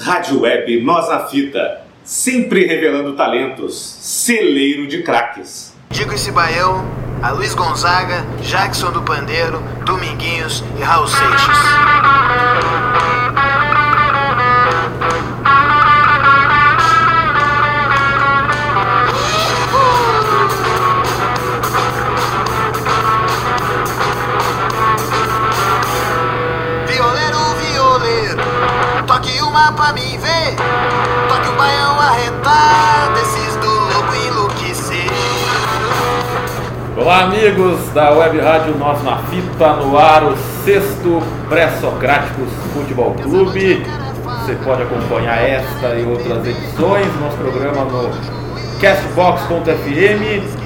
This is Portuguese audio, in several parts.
Rádio Web Nós na Fita, sempre revelando talentos, celeiro de craques. Digo esse baião a Luiz Gonzaga, Jackson do Pandeiro, Dominguinhos e Raul Seixas. Uma pra mim ver. Toque um baião arretar, desses do louco enlouquecer. Olá, amigos da Web Rádio Nós na Fita, no ar o sexto Pré-Socráticos Futebol Clube. Você pode acompanhar esta e outras edições do nosso programa no castbox.fm.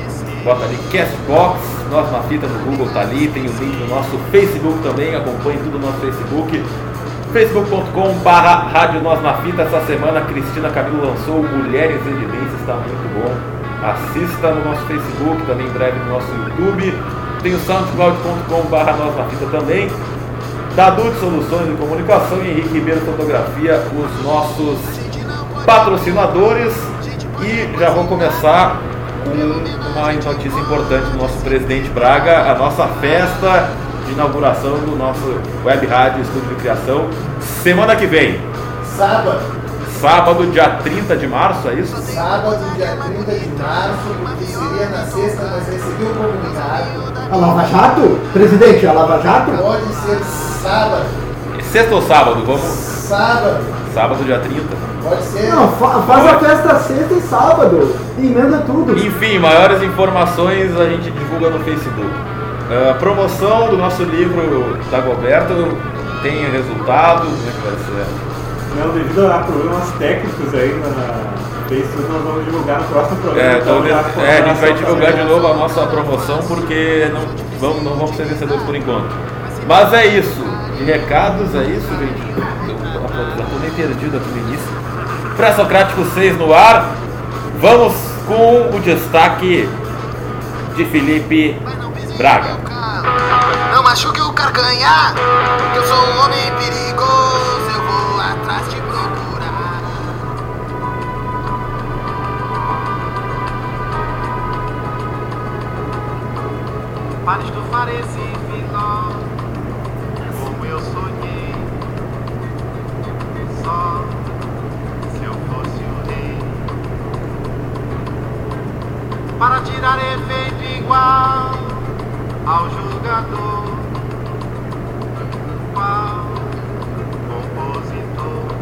Bota ali Castbox, Nós na Fita no Google tá ali, tem o link no nosso Facebook também, acompanhe tudo no nosso Facebook. facebook.com barra Rádio Nós na Fita. Essa semana a Cristina Camilo lançou Mulheres Evidências, está muito bom. Assista no nosso Facebook, também em breve no nosso YouTube. Tem o soundcloud.com barra Nós na Fita também. Dadu de Soluções de Comunicação e Henrique Ribeiro Fotografia, os nossos patrocinadores. E já vou começar com uma notícia importante do nosso presidente Braga, a nossa festa inauguração do nosso Web Rádio Estúdio de Criação, semana que vem, Sábado, sábado, dia 30 de março, é isso? sábado, dia 30 de março, que seria na sexta, mas recebi um comunicado. A Lava Jato? Presidente, a Lava Jato? Pode ser sábado, Sexta ou sábado? Vamos. sábado, Sábado, dia 30. pode ser. Não, fa- faz a festa sexta e sábado. Emenda tudo. Enfim, maiores informações a gente divulga no Facebook. Ah, promoção do nosso livro da Goberto tem resultado, como é que vai ser? Não, devido a problemas técnicos aí na Facebook, nós vamos divulgar no próximo programa. É, então, com é, a gente vai divulgar de novo a nossa promoção porque não vamos, não vamos ser vencedores por enquanto. Mas é isso. De recados, é isso, gente. Eu tô meio perdido aqui no início. Pré-Socrático 6 no ar. Vamos com o destaque de Felipe Braga. Não machuque o carcanhar, eu sou um homem perigoso, eu vou atrás de procurar. Pare de tufar esse viló, como eu sonhei. Só se eu fosse o rei. Para tirar efeito igual ao jogador. Qual compositor?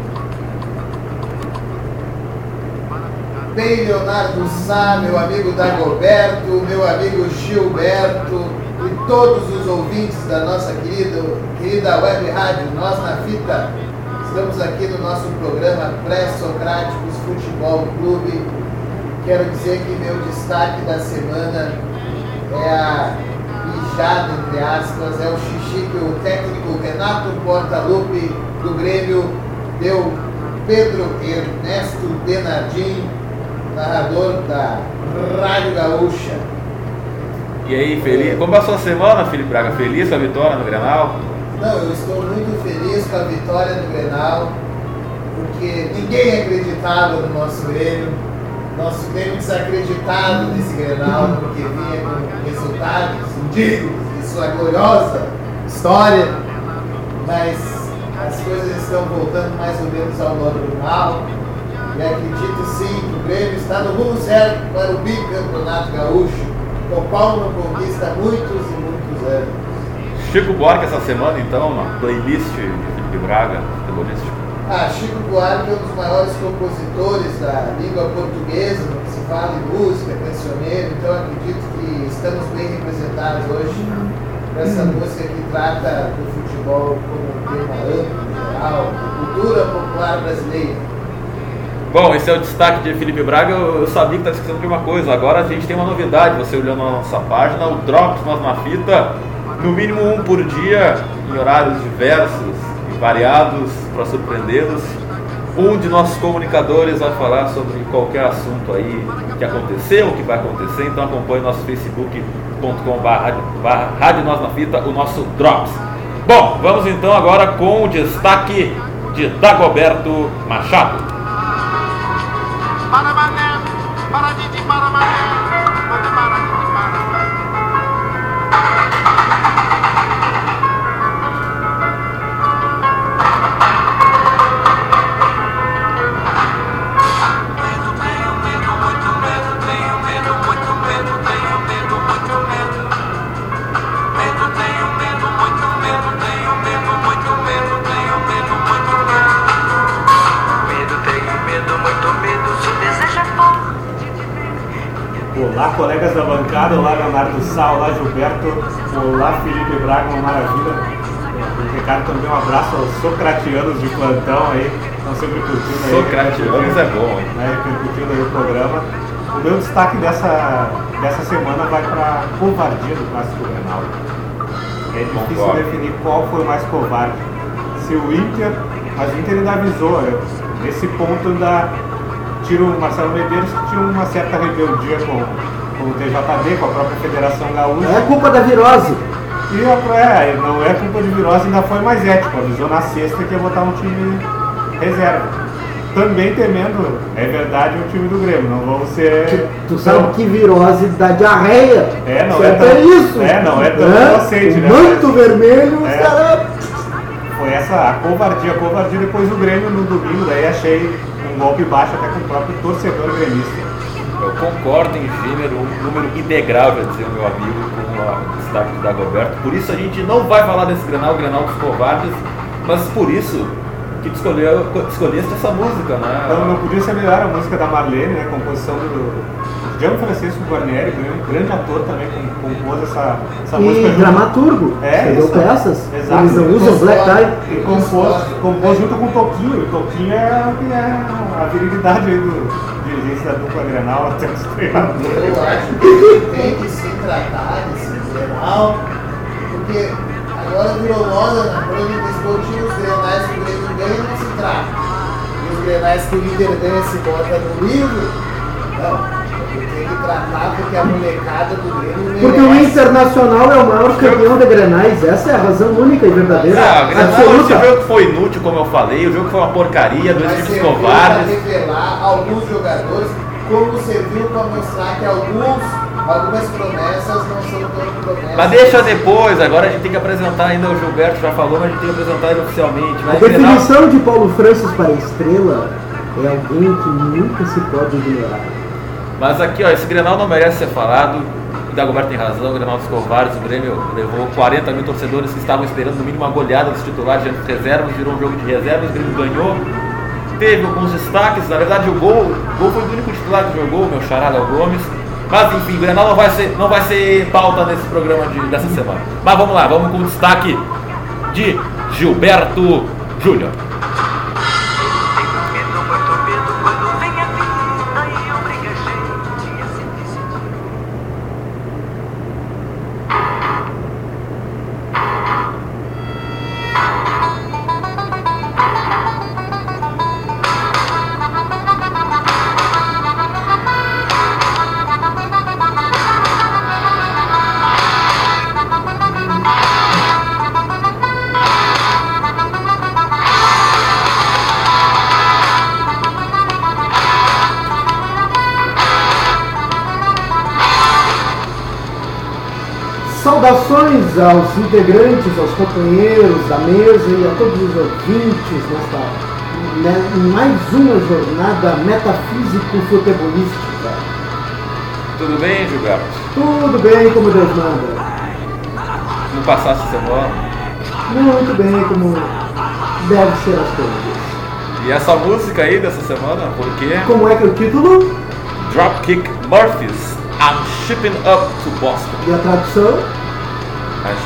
Bem, Leonardo Sá, meu amigo Dagoberto, meu amigo Gilberto e todos os ouvintes da nossa querida, querida web rádio Nós na Fita. Estamos aqui no nosso programa Pré-Socráticos Futebol Clube. Quero dizer que meu destaque da semana é a mijada, entre aspas, é o xixi que o técnico Renato Portaluppi do Grêmio deu Pedro Ernesto Denardim, narrador da Rádio Gaúcha. E aí, feliz? Como passou a semana, Felipe Braga? Feliz com a vitória no Grenal? Não, eu estou muito feliz com a vitória do Grenal, porque ninguém acreditava no nosso Grêmio. Nosso Grêmio desacreditado nesse Grenal, porque vinha com resultados indignos de sua gloriosa história, mas as coisas estão voltando mais ou menos ao normal. E acredito sim que o Grêmio está no rumo certo para o bicampeonato gaúcho, o qual não conquista muitos e muitos anos. Chico Buarque essa semana, então, na playlist de Felipe Braga, futebolístico. Ah, Chico Buarque é um dos maiores compositores da língua portuguesa, fala em música, cancioneiro, então acredito que estamos bem representados hoje com essa música que trata do futebol como tema amplo, geral, cultura popular brasileira. Bom, esse é o destaque de Felipe Braga. Eu sabia que estava esquecendo de uma coisa. Agora a gente tem uma novidade. Você olhando na nossa página, o Drops Nós na Fita, no mínimo um por dia, em horários diversos e variados para surpreendê-los. Um de nossos comunicadores vai falar sobre qualquer assunto aí que aconteceu, que vai acontecer. Então acompanhe nosso facebook.com.br Rádio Nós na Fita, o nosso Drops. Bom, vamos então agora com o destaque de Dagoberto Machado. Olá, colegas da bancada, olá Leonardo Sá, olá Gilberto, olá Felipe Braga, uma maravilha. O Ricardo também um abraço aos socratianos de plantão aí, estão sempre curtindo aí. Socratianos é bom, hein? Né, repercutindo aí o programa. O meu destaque dessa, dessa semana vai para a covardia do Clássico Grenal. É difícil Concordo. definir qual foi o mais covarde. Se o Inter, mas o Inter ainda avisou, né? nesse ponto ainda tira o Marcelo Medeiros que tinha uma certa rebeldia com, com o TJD, com a própria Federação Gaúcha. É culpa da virose. E é, não é culpa de virose, ainda foi mais ético. Avisou na sexta que ia botar um time reserva. Também temendo, é verdade, o time do Grêmio. Não vão ser. Tu sabe que virose dá diarreia. É, não é até tão- isso. é, não é tão Né? inocente, O né? Manto vermelho, os É. caras. Foi essa a covardia, a covardia depois do Grêmio no domingo, daí achei golpe baixo até com o próprio torcedor gremista. Eu concordo em gênero, um número integrável, dizer o meu amigo, com o destaque do Dagoberto. Por isso a gente não vai falar desse Grenal, o Grenal dos Covardes, mas por isso que tu escolheu, escolheste essa música, né? Então não podia ser melhor a música da Marlene, né? Composição do Gian Francisco Guarnieri, grande, grande ator também, com- compôs essa, essa música. E dramaturgo. É, Escreveu isso. peças. Exato. Eles não usam black tie. E compôs, compôs junto com o Toquinho. E o Toquinho é, o que é a virilidade aí do dirigente da dupla Grenal até os treinadores. Eu acho que tem que se tratar desse Grenal, porque agora virou moda na crônica esportiva, os Grenais que o Grêmio ganha não se trata. E os Grenais que o líder ganha se bota no livro, não. Tem que tratar porque a molecada do Grêmio. Porque o Internacional é o maior campeão de Grenais. Essa é a razão única e verdadeira. Ah, o Grenal, esse jogo foi inútil, como eu falei, o jogo foi uma porcaria, dois Mas times covardes. revelar alguns jogadores, como serviu para mostrar que alguns, algumas promessas não são tão promessas. Mas deixa depois, agora a gente tem que apresentar ainda, o Gilberto já falou, mas a gente tem que apresentar ele oficialmente. A Mas Grenal- definição de Paulo Francis para estrela é alguém que nunca se pode ignorar. Mas aqui, ó, esse Grenal não merece ser falado. O Dagoberto tem razão, o Grenal dos Covardes, o Grêmio levou 40 mil torcedores que estavam esperando no mínimo uma goleada dos titulares diante dos reservas, virou um jogo de reservas, o Grêmio ganhou. Teve alguns destaques, na verdade o gol, o gol foi o único titular que jogou, meu xará Léo Gomes. Mas enfim, o Grenal não vai ser, não vai ser pauta nesse programa de, dessa semana. Mas vamos lá, vamos com o destaque de Gilberto Júnior. Aos integrantes, aos companheiros da mesa e a todos os ouvintes nesta né, em mais uma jornada metafísico-futebolística. Tudo bem, Gilberto? Tudo bem como Deus manda. Como passasse a semana? Muito bem como deve ser as coisas. E essa música aí dessa semana, por quê? Como é que é o título Dropkick Murphys, I'm shipping up to Boston. e a tradução?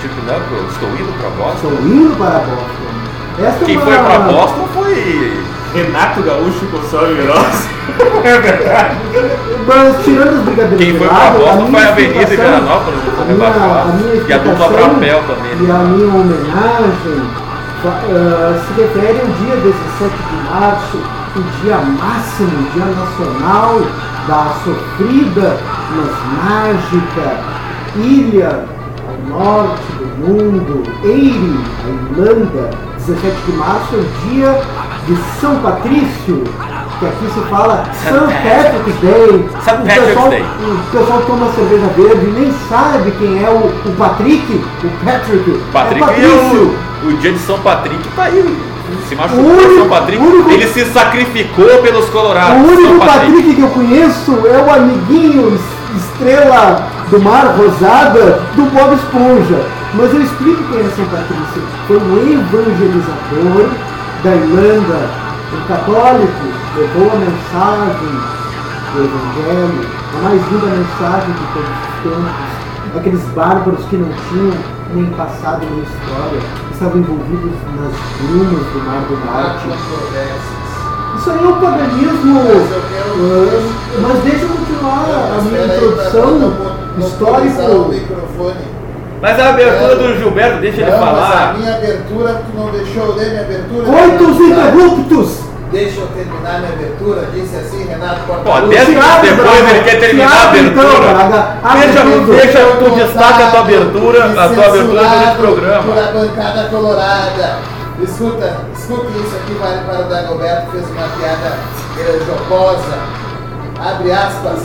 Shipping up, eu estou indo para Boston. Estou indo para Boston. Esta Quem é uma... foi para Boston foi Renato Gaúcho com sua virose. é verdade. Mas tirando os brigadeiros Quem de foi pra Boston foi a Avenida explicação- Veranópolis, a minha, a minha E a dupla Brapel também, E a minha homenagem ah, se refere ao dia 17 de março, o dia máximo, o dia nacional da sofrida, mas mágica ilha norte do mundo, Eire, a Irlanda, 17 de março é o dia de São Patrício, que aqui se fala St. Patrick's Day. St. O Patrick's pessoal, Day. o pessoal toma cerveja verde e nem sabe quem é o, o Patrick, o Patrick. Patrick é Patrício. o, o dia de São Patrick tá aí. Se machucou O São Patrick. o único- Ele se sacrificou pelos O colorados. único São Patrick que eu conheço é o amiguinho es- estrela do mar rosada do Bob Esponja. Mas eu explico quem é São Patrício. Foi um evangelizador da Irlanda, um católico, levou a mensagem do Evangelho, a mais linda mensagem de todos os tempos. Aqueles bárbaros que não tinham nem passado nem história, estavam envolvidos nas brumas do Mar do Norte. Isso aí é um paganismo. Mas ah, Mas deixa eu continuar a minha introdução não monopolizar o histórico. microfone. Mas a abertura do Gilberto, deixa ele Não, mas a falar. minha abertura, tu não deixou eu ler minha abertura? Coitos interruptos! Deixa eu terminar minha abertura, disse assim Renato abre, depois ele quer terminar a então, abertura. Deixa, deixa tu destaca a tua abertura, a tua abertura desse Censurado programa. Pela bancada colorada. Escuta, escuta isso aqui, vale para o Dagoberto, fez uma piada jocosa. Abre aspas.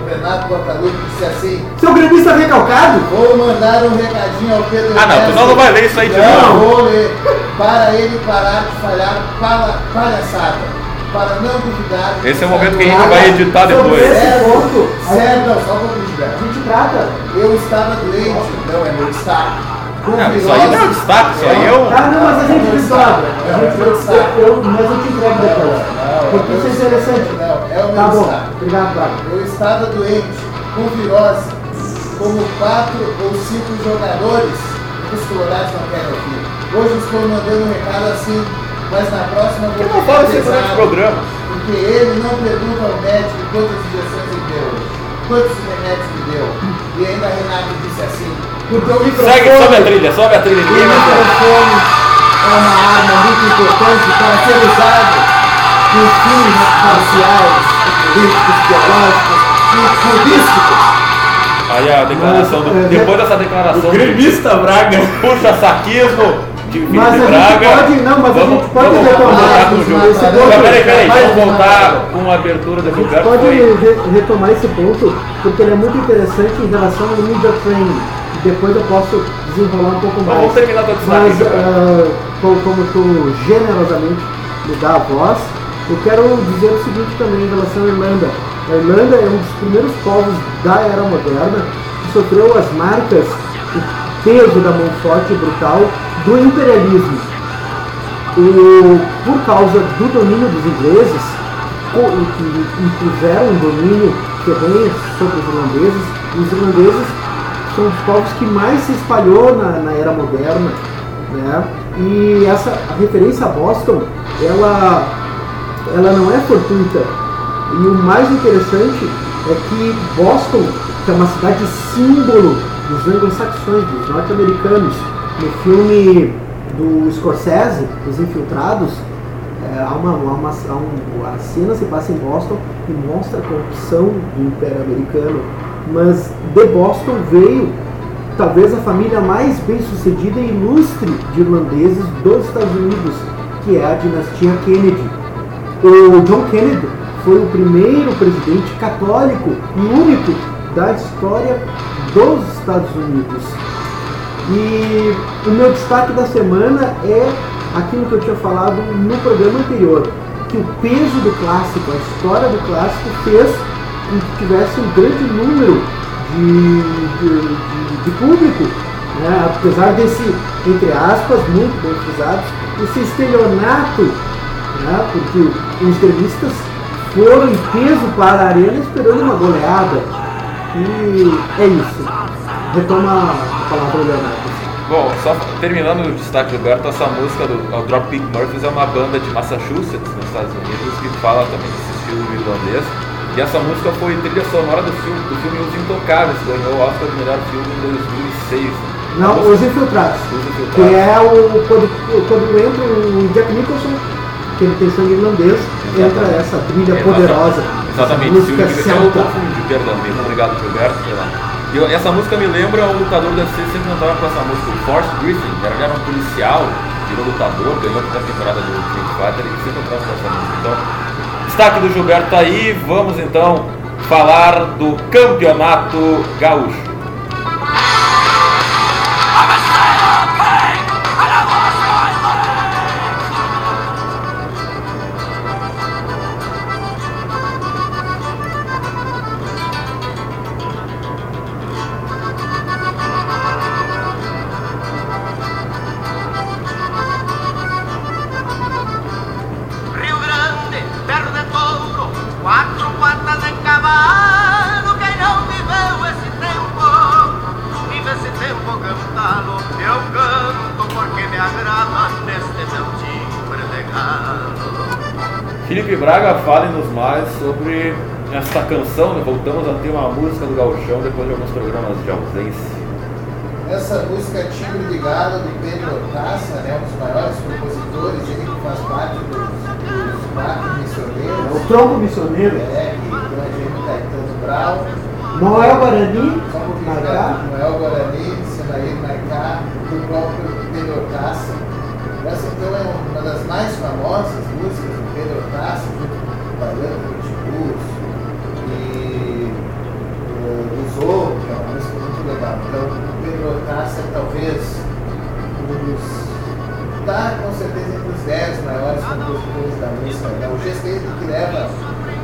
O Renato Portaluppi disse assim. Seu gremista recalcado? Vou mandar um recadinho ao Pedro Ah, não, tu Ernesto. não, não vai ler isso aí de Não novo. vou ler. Para ele parar de falhar pala- palhaçada. Para não duvidar. Esse é o momento que a gente vai editar depois. esse Certo, ponto, a certo, não, só pouquinho, Gilberto. a gente trata. Eu estava doente, não é meu destaque. Não, isso aí não é um destaque, isso aí é um. Ah, não, mas a gente É destaque, A é gente- eu- eu- Mas eu te entrego depois. Porque isso é interessante. Não, é o meu Tá bom, destaque. obrigado, Braga. Eu estava doente, com virose, como quatro ou cinco jogadores que os colorados não querem ouvir. Hoje estou mandando um recado assim, mas na próxima vou que não fala isso durante o programa? Porque ele não pergunta ao médico quantas injeções ele deu, quantos remédios me deu. E ainda a Renato disse assim, porque o microfone... Segue, sobe a trilha, sobe a trilha. O ver. microfone é uma arma muito importante para ser usado em fins parciais, políticos, biológicos e políticos. Aí a declaração do. Mas, é, Depois dessa declaração do Gremista Braga. puxa saquismo de Felipe Mas a gente Braga. pode- não, mas a vamos, gente pode vamos retomar o esse Mas ponto. Peraí, peraí, vamos voltar com a abertura do A gente Gilberto. pode re- retomar esse ponto, porque ele é muito interessante em relação ao media training. E depois eu posso desenrolar um pouco mais. vamos terminar destaque, Mas, Gilberto. ah, co- como tu generosamente me dá a voz, eu quero dizer o seguinte também em relação à Irlanda. A Irlanda é um dos primeiros povos da era moderna que sofreu as marcas, o peso da mão forte e brutal do imperialismo. O- por causa do domínio dos ingleses, que impuseram um domínio ferrenho sobre os irlandeses, os irlandeses são os povos que mais se espalhou na, na era moderna, né? E essa referência a Boston, ela, ela não é fortuita. E o mais interessante é que Boston, que é uma cidade símbolo dos anglo-saxões, dos norte-americanos, no filme do Scorsese, Os Infiltrados, é, há uma, uma- há um- a cena se passa em Boston e mostra a corrupção do Império Americano. Mas de Boston veio talvez a família mais bem sucedida e ilustre de irlandeses dos Estados Unidos, que é a dinastia Kennedy. O John Kennedy foi o primeiro presidente católico e único da história dos Estados Unidos. E o meu destaque da semana é aquilo que eu tinha falado no programa anterior, que o peso do clássico, a história do clássico fez com que tivesse um grande número de, de, de- de público, né? apesar desse, entre aspas, muito bem frisados, esse estelionato, né? porque os gremistas foram em peso para a arena esperando uma goleada. E é isso. Retoma a palavra Leonardo. Bom, só terminando o destaque do Gilberto, essa música do Dropkick Murphys é uma banda de Massachusetts, nos Estados Unidos, que fala também desse estilo irlandês. E essa música foi trilha sonora do filme, do filme Os Intocáveis, que ganhou o Oscar de melhor filme em 2006. Não, Os Infiltrados. Os Infiltrados. Que é o. Quando, quando entra o Jack Nicholson, que ele tem sangue irlandês, entra essa trilha Exatamente. poderosa. Exatamente, essa música eu celta. confundi, perdão, mesmo. Obrigado, Gilberto. sei lá. Eu- essa música me lembra o lutador do UFC sempre andava com essa música, o Forrest Griffin, era, era um policial, virou lutador, ganhou a temporada do Street Fighter e sempre traz essa música. Então, destaque do Gilberto tá aí, vamos então falar do campeonato gaúcho. Né? Voltamos a ter uma música do Gauchão depois de alguns programas de ausência. Essa música Timbre de Galo, do Pedro Hortaça, né, um dos maiores compositores, ele que faz parte dos, dos quatro É missioneiros. o tronco missioneiro. É, que gente Caetano Brau, Noel Guarani, Marcá. né, Noel Guarani, Senair Marcá, do próprio Pedro Hortaça. Essa então é uma das mais famosas músicas do Pedro Hortaça, junto com o Baiano O Pedro Hortaça é talvez um dos. Está com certeza entre os 10 maiores compositores da música gaúcha, ele que leva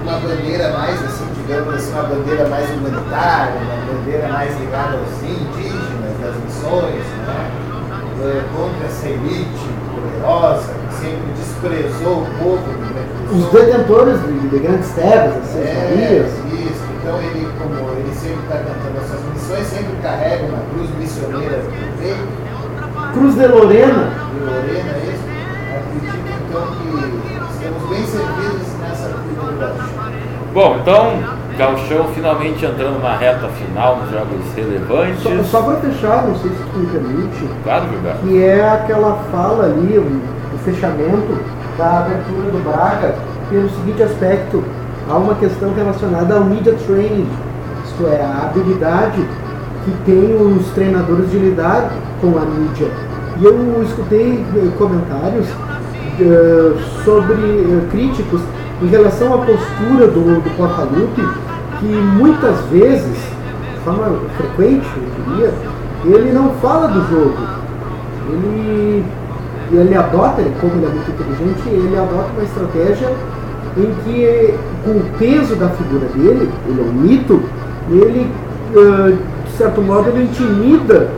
uma bandeira mais, assim, digamos assim, uma bandeira mais humanitária, uma bandeira mais ligada aos indígenas, das missões, né? Eh, contra essa elite poderosa que sempre desprezou o povo do os detentores de, de grandes terras, as seis É. Então ele, como ele sempre está cantando essas missões, sempre carrega uma cruz missioneira no peito, Cruz de Lorena, de Lorena, é isso. Acredito então que estamos bem servidos nessa cruz do. Bom, então, Gauchão finalmente entrando na reta final nos jogos relevantes. só, só para fechar, não sei se tu me permite, Claro, Gilberto. que é aquela fala ali, o, o fechamento da abertura do Braga, pelo seguinte aspecto, há uma questão relacionada ao media training, isto é, a habilidade que tem os treinadores de lidar com a mídia. E eu escutei eh, comentários eh, sobre eh, críticos em relação à postura do, do Portalupe, que muitas vezes, de forma frequente, eu diria, ele não fala do jogo, ele, ele adota, como ele é muito inteligente, ele adota uma estratégia em que, com o peso da figura dele, ele é um mito, ele, de certo modo, ele intimida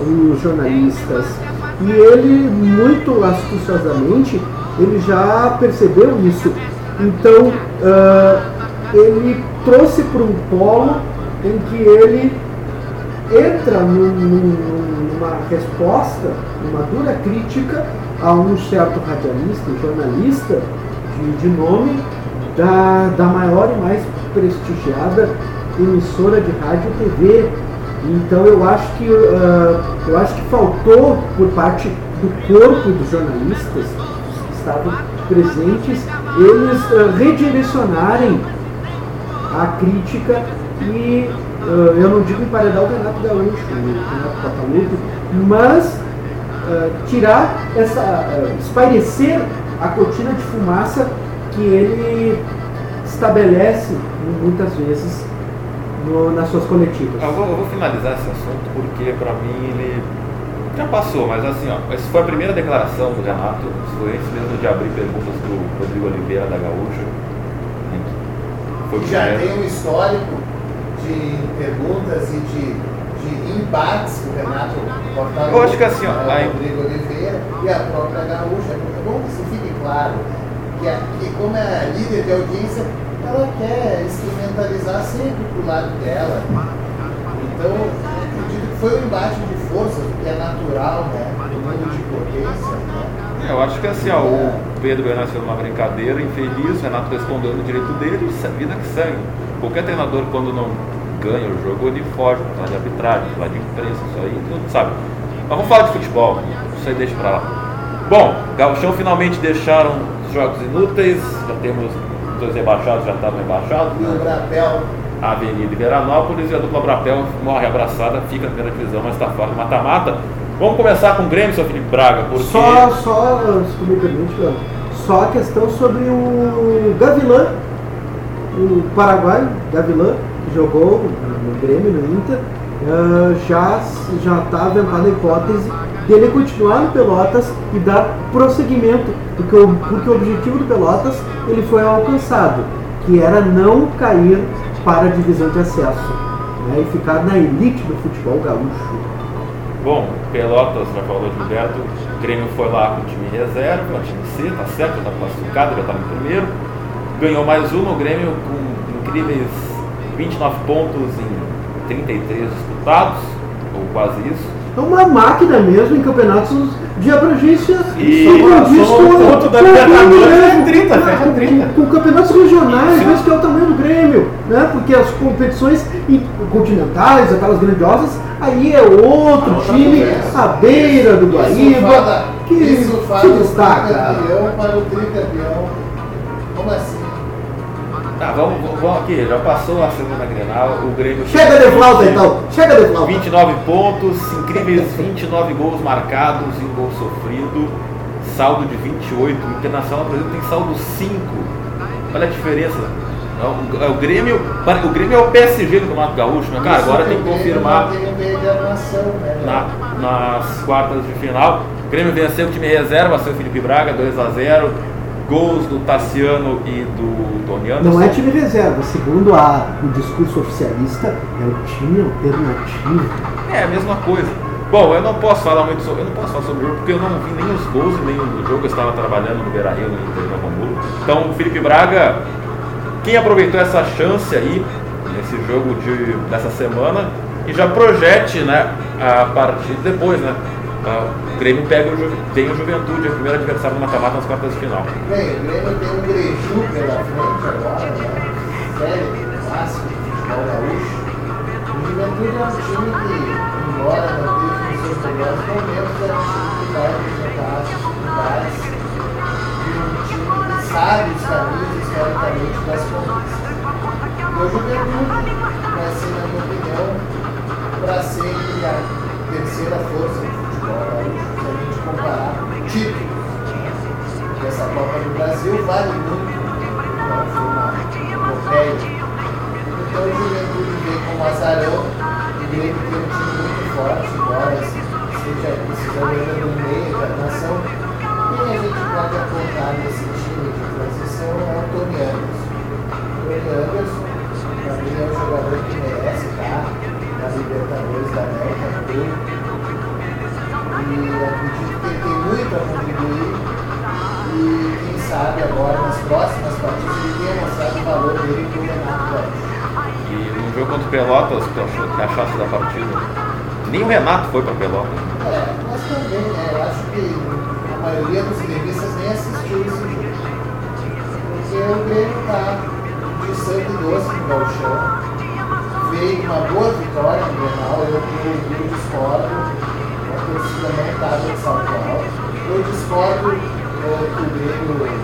os jornalistas. E ele, muito astuciosamente, ele já percebeu isso. Então, ele trouxe para um polo em que ele entra num- num- numa resposta, numa dura crítica a um certo radialista, jornalista de, de nome da, da maior e mais prestigiada emissora de rádio e TV. Então eu acho que ah, eu acho que faltou por parte do corpo dos jornalistas que estavam presentes eles ah, redirecionarem a crítica e ah, eu não digo emparedar o Renato Gaúcho, o Renato Portaluppi, mas tirar essa, ah, espairecer a cortina de fumaça que ele estabelece muitas vezes no- nas suas coletivas. Eu vou, eu vou finalizar esse assunto porque pra mim ele já passou, mas assim, ó, essa foi a primeira declaração do Renato, foi antes mesmo de abrir perguntas do Rodrigo Oliveira da Gaúcha. que Foi Já primeiro. tem um histórico de perguntas e de, de embates que o Renato Portal Eu acho que assim, ó, Rodrigo Oliveira e a própria Gaúcha. É bom que isso fique claro que, a- que como é líder de audiência, ela quer instrumentalizar sempre pro lado dela. Então, foi um embate de forças, que é natural, né? No mundo de potência, né? É, Eu acho que assim, ó, o Pedro Bernardo fez uma brincadeira infeliz, o Renato respondeu no direito dele, vida que segue. Qualquer treinador, quando não ganha o jogo, ele foge, fala de arbitragem, fala de imprensa, isso aí, mundo sabe. Mas vamos falar de futebol, isso aí deixa pra lá. Bom, Gauchão finalmente deixaram os jogos inúteis, já temos os dois rebaixados, já estavam rebaixados, E o? Brapel a Avenida Veranópolis e a dupla Brapel morre abraçada, fica na primeira divisão, mas está fora do mata-mata. Vamos começar com o Grêmio, seu Felipe Braga, porque. Só, só, se tu me permite, Leandro, só a questão sobre o Gavilã, o Paraguai, Gavilã, que jogou no Grêmio, no Inter, ah, já já está aventada a hipótese dele continuar no Pelotas e dar prosseguimento, porque o, porque o objetivo do Pelotas ele foi alcançado, que era não cair para a divisão de acesso né, e ficar na elite do futebol gaúcho. Bom, Pelotas já falou de Gilberto, o Grêmio foi lá com o time reserva, time C, tá certo, tá classificado, já tá no primeiro. Ganhou mais uma, o Grêmio com incríveis 29 pontos em 33 disputados, ou quase isso. É uma máquina mesmo em campeonatos de abrangência. E só o com- ponto da com- Libertadores com- é 30, fecha com- 30. Com campeonatos regionais, vezes que é o tamanho do Grêmio, né? Porque as competições in- continentais, aquelas grandiosas, aí é outro Outra time conversa. à beira do Guaíba, que isso se destaca. tricampeão para o tricampeão. Como assim? Tá, vamos, vamos- aqui, já passou a semana Grenal, o Grêmio. Chega de flauta então, chega de flauta. 29 pontos, incríveis 29 gols marcados e um gol sofrido, saldo de 28. O Internacional, por exemplo, tem saldo 5. Olha a diferença. É o, é o Grêmio, o Grêmio é o PSG do Campeonato Gaúcho, né, cara? Agora tem que confirmar armação, né? na- nas quartas de final. O Grêmio venceu o time reserva, seu Felipe Braga, 2 a 0 Gols do Tassiano e do Tony Anderson. Não é time reserva, segundo a, o discurso oficialista, é o time alternativo. É a mesma coisa. Bom, eu não posso falar muito sobre, eu não posso falar sobre o jogo porque eu não vi nem os gols e nem o jogo. Eu estava trabalhando no Beira Rio, no Inter Hamburgo. Então, o Felipe Braga, quem aproveitou essa chance aí nesse jogo de, dessa semana e já projete, né, a partir depois, né? Ah, O Grêmio pega o, tem o Juventude, é o primeiro adversário no mata-mata nas quartas de final. Bem, o Grêmio tem um Greju pela frente agora, né? Sério, clássico, futebol gaúcho. O Juventude é um time que, embora não esteja nos seus melhores momentos, é um time que vai apresentar as dificuldades de um time que sabe os caminhos historicamente das conquistas. E o Juventude vai ser, na minha opinião, para sempre a terceira força a gente comparar títulos que essa Copa do Brasil vale muito, né? foi uma epopeia. Então o Juventude vem com o Azarão, o Grêmio tem um time muito forte, embora seja precisando ainda do meio da nação. Quem a gente pode apontar nesse time de transição é o Tony Anderson. Tony Anderson, para é um jogador que merece estar na Libertadores da América Sul. E acredito que ele tem muito a contribuir e quem sabe agora nas próximas partidas ele tenha mostrado o valor dele para o Renato Gaúcho. E no jogo contra o Pelotas, que achou- que achasse da partida, nem o Renato foi para Pelotas. É, mas também, né, eu acho que a maioria dos gremistas nem assistiu esse jogo. Porque o Grêmio está de sangue doce no Gauchão. Veio uma boa vitória no Grenal, eu, eu, eu discordo. A de São Paulo. Eu discordo eh, que o Grêmio eh,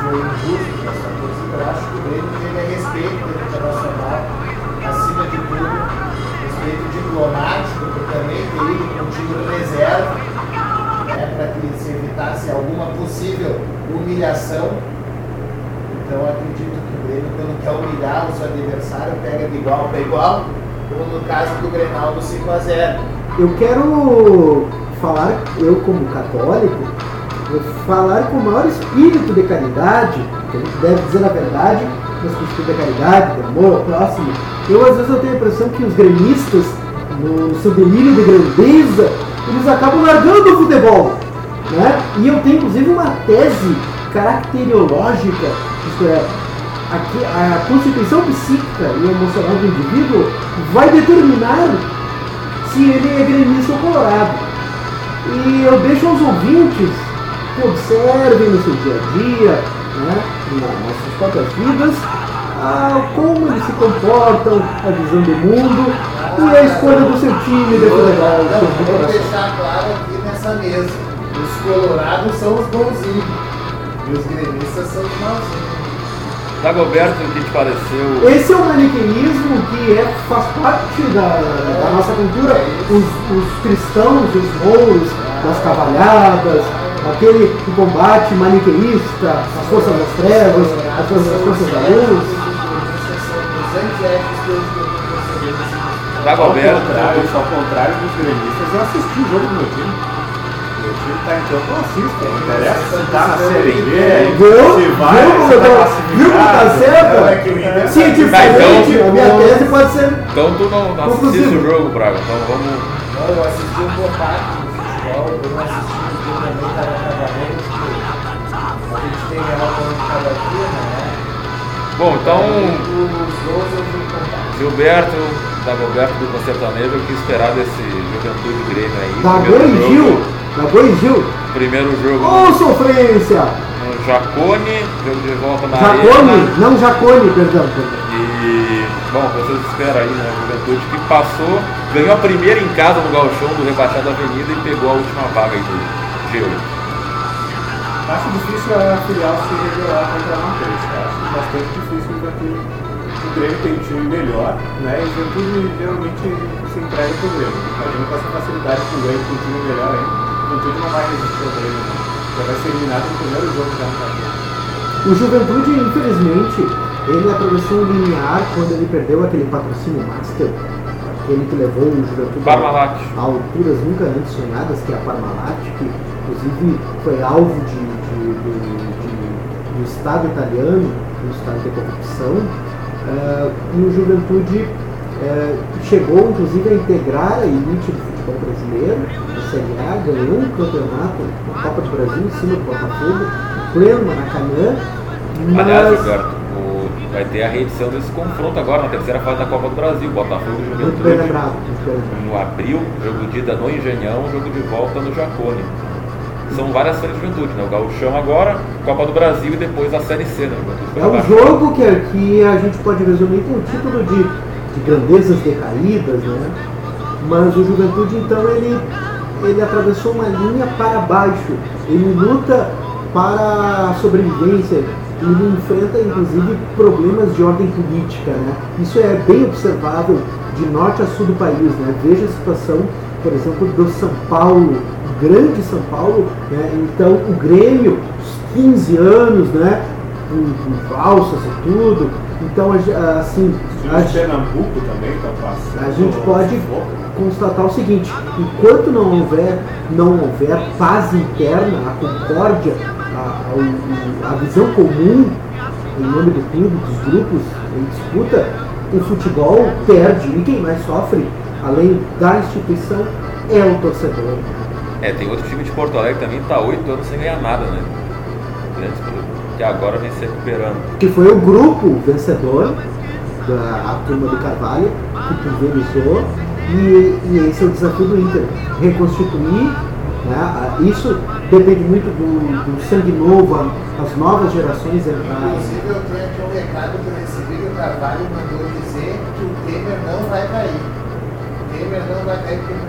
foi injusto com essa torcida. Eu acho que o Grêmio teve respeito internacional, acima de tudo, respeito diplomático, por também ter ido com o time reserva, né, para que se evitasse alguma possível humilhação. Então acredito que o Grêmio, quando quer humilhar o seu adversário, pega de igual para igual, como no caso do Grenal do 5x0. Eu quero falar, eu como católico, eu falar com o maior espírito de caridade, que a gente deve dizer a verdade, mas com espírito de caridade, de amor próximo. Eu às vezes eu tenho a impressão que os gremistas, no seu delírio de grandeza, eles acabam largando o futebol. Né? E eu tenho inclusive uma tese caracteriológica, isto é, aqui, a constituição psíquica e emocional do indivíduo vai determinar se ele é gremista ou colorado. E eu deixo aos ouvintes que observem no seu dia a dia, né, na- nas suas próprias vidas, ah, como eles se comportam, a visão do mundo e a escolha do seu time de futebol. Não, do seu vou deixar claro aqui nessa mesa. Os colorados são os bonzinhos. E os gremistas são os malzinhos. Dagoberto, o que te pareceu? Esse é o maniqueísmo que é, faz parte da, da nossa cultura. Os, os cristãos, os mouros, das cavalhadas, aquele combate maniqueísta, as forças das trevas, as forças, as forças da luz. Nesse Ao Dagoberto, contrário, ao contrário dos gremistas, eu assisti o jogo do meu time. Time tá campo, eu assisto. Não interessa se tá na Série B, se vai, Viu como se tá viu como tá? Não, é que o Inter- Cientificamente, Então, a minha tese pode ser. então tu não assististe Conclusivo. o jogo, Braga. Então vamos. Não, eu assisti um boa parte do futebol, eu não assisti porque eu também estava trabalhando, porque a gente tem real plano de cada dia, né? Bom, então Os gols eu fui contar. Gilberto, Dagoberto do Concertanejo, o que esperar desse Juventude Grêmio aí? Jogo- Gil. E Gil. Primeiro jogo Ô, sofrência! no Jacone, jogo de volta na Jacone, Arena. não Jacone, perdão. perdão. E, bom, vocês esperam aí, né? Juventude que passou, ganhou a primeira em casa no Galchão do rebaixado Avenida e pegou a última vaga aí do Gil. Acho difícil a filial se revelar contra a Matheus, tá? Acho bastante difícil porque o Grêmio tem um time melhor, né? E o Juventude geralmente se entrega pro Grêmio. Imagina com essa facilidade que o Grêmio tem um time melhor aí. O Juventude não vai resistir ao Grêmio, não. Já vai ser eliminado no primeiro jogo já no campeonato. O Juventude, infelizmente, ele atravessou um limiar quando ele perdeu aquele patrocínio Master, aquele que levou o Juventude Parmalat. a alturas nunca antes sonhadas, que é a Parmalat, que inclusive foi alvo de, de- de- de- do Estado italiano, do Estado de corrupção, eh, e o Juventude eh, chegou inclusive a integrar a elite do futebol brasileiro, a Série A, ganhou um campeonato, a Copa do Brasil em cima do Botafogo, em pleno Maracanã, Aliás, mas Gilberto, o- vai ter a reedição desse confronto agora na terceira fase da Copa do Brasil, Botafogo e muito bem Juventude. lembrado, muito bem lembrado. No abril, jogo de ida no Engenhão, jogo de volta no Jacone. São várias séries de juventude, né? O Gauchão agora, Copa do Brasil e depois a Série C, né? É um jogo que aqui a gente pode resumir com o título de, de grandezas decaídas, né? Mas o Juventude, então, ele, ele atravessou uma linha para baixo. Ele luta para a sobrevivência. Ele enfrenta, inclusive, problemas de ordem política, né? Isso é bem observável de norte a sul do país, né? Veja a situação, por exemplo, do São Paulo, grande São Paulo, né? Então, o Grêmio, os 15 anos, né? com, com valsas e tudo. Então, a ge- assim, a, Pernambuco também estão passando. a gente pode constatar o seguinte: enquanto não houver, não houver paz interna, a concórdia, a, a- a visão comum em nome do clube, dos grupos em disputa, o futebol perde. E quem mais sofre, além da instituição, é o torcedor. É, tem outro time de Porto Alegre também que tá oito anos sem ganhar nada, né? Grandes clubes, que agora vem se recuperando. que foi o grupo vencedor da a turma do Carvalho, que pulverizou, e, e esse é o desafio do Inter, reconstituir, né, a- isso depende muito do, do sangue novo, a- as novas gerações entrarem. Inclusive, eu tenho aqui um recado que eu recebi que o Carvalho mandou dizer que o Temer não vai cair. O Temer não vai cair porque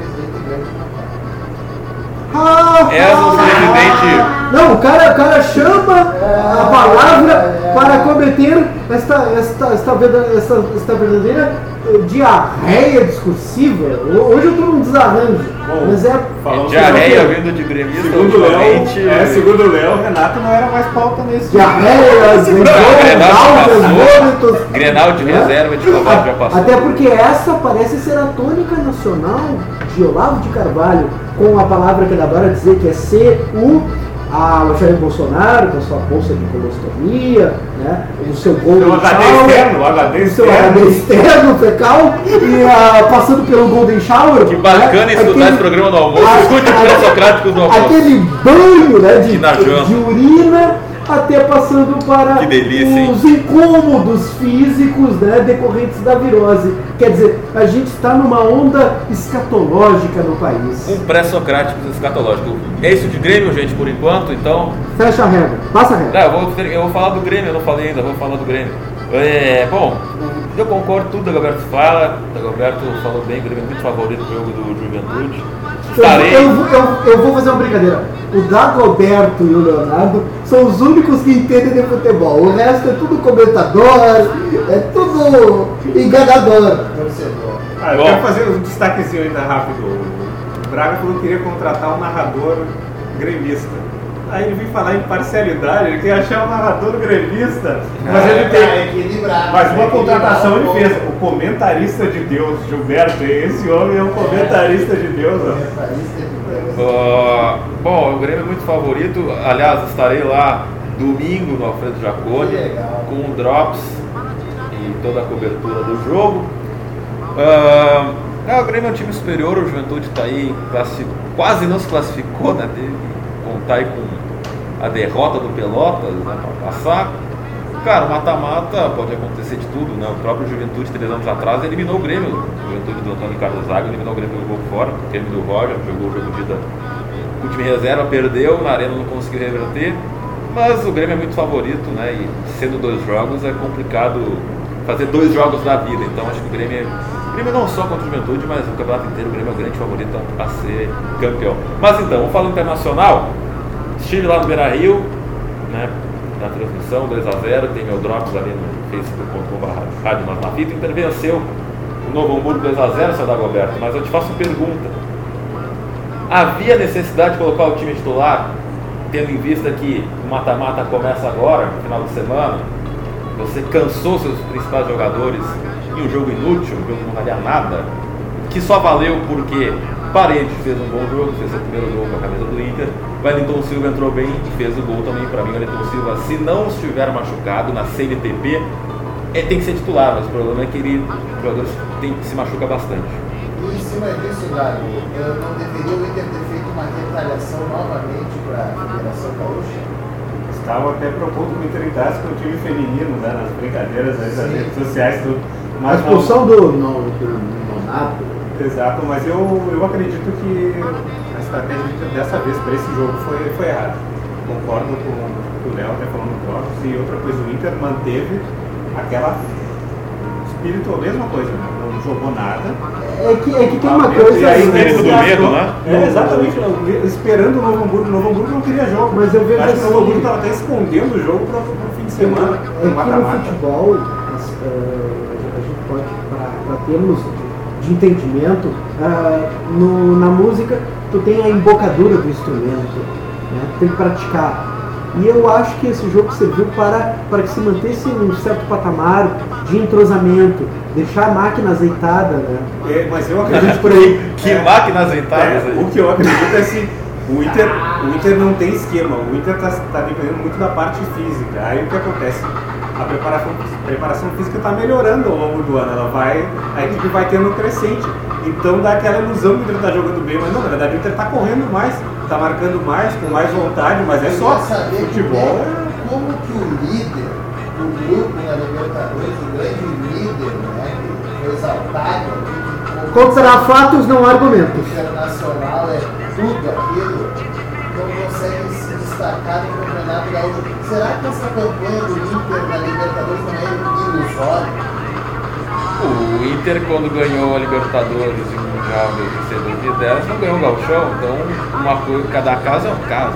É, o ah, presidente- Não, o cara, o cara chama a palavra para cometer esta, esta, esta, esta, esta verdadeira eh, diarreia discursiva. Ho- Hoje eu estou num desarranjo, Bom, mas é falando Diarreia vindo de gremista Segundo o Léo, é, segundo o Léo, o Renato não era mais pauta nesse diarreias, vômitos. Grenal de reserva de já passou. Até porque essa parece ser a tônica nacional de Olavo de Carvalho, com a palavra que ele adora dizer que é C-U, a Jair Bolsonaro, com a sua bolsa de colostomia, né? o seu gol O HD externo, o HD o seu externo. HD externo, fecal, e ah, passando pelo Golden Shower. Que bacana né? escutar Aquele- esse programa no almoço. a- Escute o pré-socrático no almoço. Aquele banho né, de, de urina, até passando para delícia, os incômodos físicos né, decorrentes da virose. Quer dizer, a gente está numa onda escatológica no país. Um pré-socrático escatológico. É isso de Grêmio, gente, por enquanto, então. Fecha a regra, passa a Não, regra. eu vou, eu vou falar do Grêmio, eu não falei ainda, vou falar do Grêmio. É, bom, eu concordo com tudo que o Roberto fala. O Roberto falou bem, o Grêmio é muito favorito no jogo do Juventude. Estarei. Eu, eu, eu, eu vou fazer uma brincadeira. O Dagoberto e o Leonardo são os únicos que entendem de futebol. O resto é tudo comentador, é tudo enganador. Torcedor. Ah, eu Bom. quero fazer um destaquezinho ainda rápido. O Braga falou que queria contratar um narrador gremista. Aí ele veio falar em parcialidade, ele queria achar um narrador gremista, mas Ah, ele Pra tem. equilibrar. Mas uma contratação ele pouco. fez. O comentarista de Deus, Gilberto, esse homem é um comentarista de Deus. ó. Comentarista de Deus. Ah, bom, o Grêmio é muito favorito. Aliás, estarei lá domingo no Alfredo legal. com o Drops e toda a cobertura do jogo. Ah, é, o Grêmio é um time superior, o Juventude está aí, quase não se classificou, né? Teve contar aí com a derrota do Pelotas né, para passar. Cara, o mata-mata pode acontecer de tudo, né? O próprio Juventude, três anos atrás, eliminou o Grêmio. O Juventude do Antônio Carlos Zaga eliminou o Grêmio pelo gol fora. O Grêmio do Roger jogou o jogo de time reserva perdeu, na arena não conseguiu reverter, mas o Grêmio é muito favorito, né? E sendo dois jogos é complicado fazer dois jogos da vida. Então acho que o Grêmio, o Grêmio não só contra o Juventude, mas o campeonato inteiro o Grêmio é o grande favorito a ser campeão. Mas então, vamos falar internacional. Estive lá no Beira Rio, né? Na transmissão 2x0, tem meu drops ali no facebook.com.br Rádio Nós na Fita. O Inter venceu o Novo Hamburgo 2x0, seu Dagoberto, mas eu te faço uma pergunta. Havia necessidade de colocar o time titular, tendo em vista que o mata-mata começa agora, no final de semana? Você cansou seus principais jogadores em um jogo inútil, um jogo que não valia nada, que só valeu porque Paredes fez um bom jogo, fez seu primeiro gol com a camisa do Inter, Wellington Silva entrou bem e fez o gol também. Para mim, o Wellington Silva, se não estiver machucado na CNTP, é, tem que ser titular, mas o problema é que ele, o jogador tem, se machuca bastante. E em cima disso, Gago, eu não deveria o Inter ter feito uma retaliação novamente para a Federação Gaúcha? Estavam até propondo que o Inter entrasse com o time feminino, né? Nas brincadeiras Sim. redes sociais, tudo. A Mas não- expulsão do, no, do Nonato. Exato, mas eu, eu acredito que a estratégia do dessa vez para esse jogo foi, foi errada. Concordo com o Léo até falando no Drops. E outra coisa, o Inter manteve aquela espírito, a mesma coisa, né? não jogou nada. É que, é que tem uma E coisa. aí, espírito do medo, né? É, exatamente, não, esperando o Novo Hamburgo. O Novo Hamburgo não queria jogo. Mas eu vejo Acho que o Novo assim- Hamburgo estava até escondendo o jogo para o fim de semana, É no que no mata-mata. futebol, eh, a gente pode, para termos de entendimento, ah, no- na música tu tem a embocadura do instrumento, né? tem que praticar. E eu acho que esse jogo serviu para, para que se mantesse um certo patamar de entrosamento, deixar a máquina azeitada, né? É, mas eu acredito por aí. Que É. máquinas azeitadas É, o que eu acredito é assim, o Inter, o Inter não tem esquema, o Inter está dependendo muito da parte física. Aí o que acontece? A preparação, preparação física está melhorando ao longo do ano, ela vai, a equipe vai tendo crescente. Então dá aquela ilusão que o Inter está jogando bem, mas não, na verdade o Inter está correndo mais, está marcando mais, com mais vontade, mas é só futebol. como, como que o líder do grupo na Libertadores, o grande líder, né, que foi exaltado aqui, Contra fatos, não argumentos. internacional é tudo aquilo, não consegue se destacar no Campeonato Gaúcho. Será que essa campanha do Inter na Libertadores não é ilusória? O Inter, quando ganhou a Libertadores e o Mundial em 2010, não ganhou o Gauchão, então uma coisa, cada caso é um caso.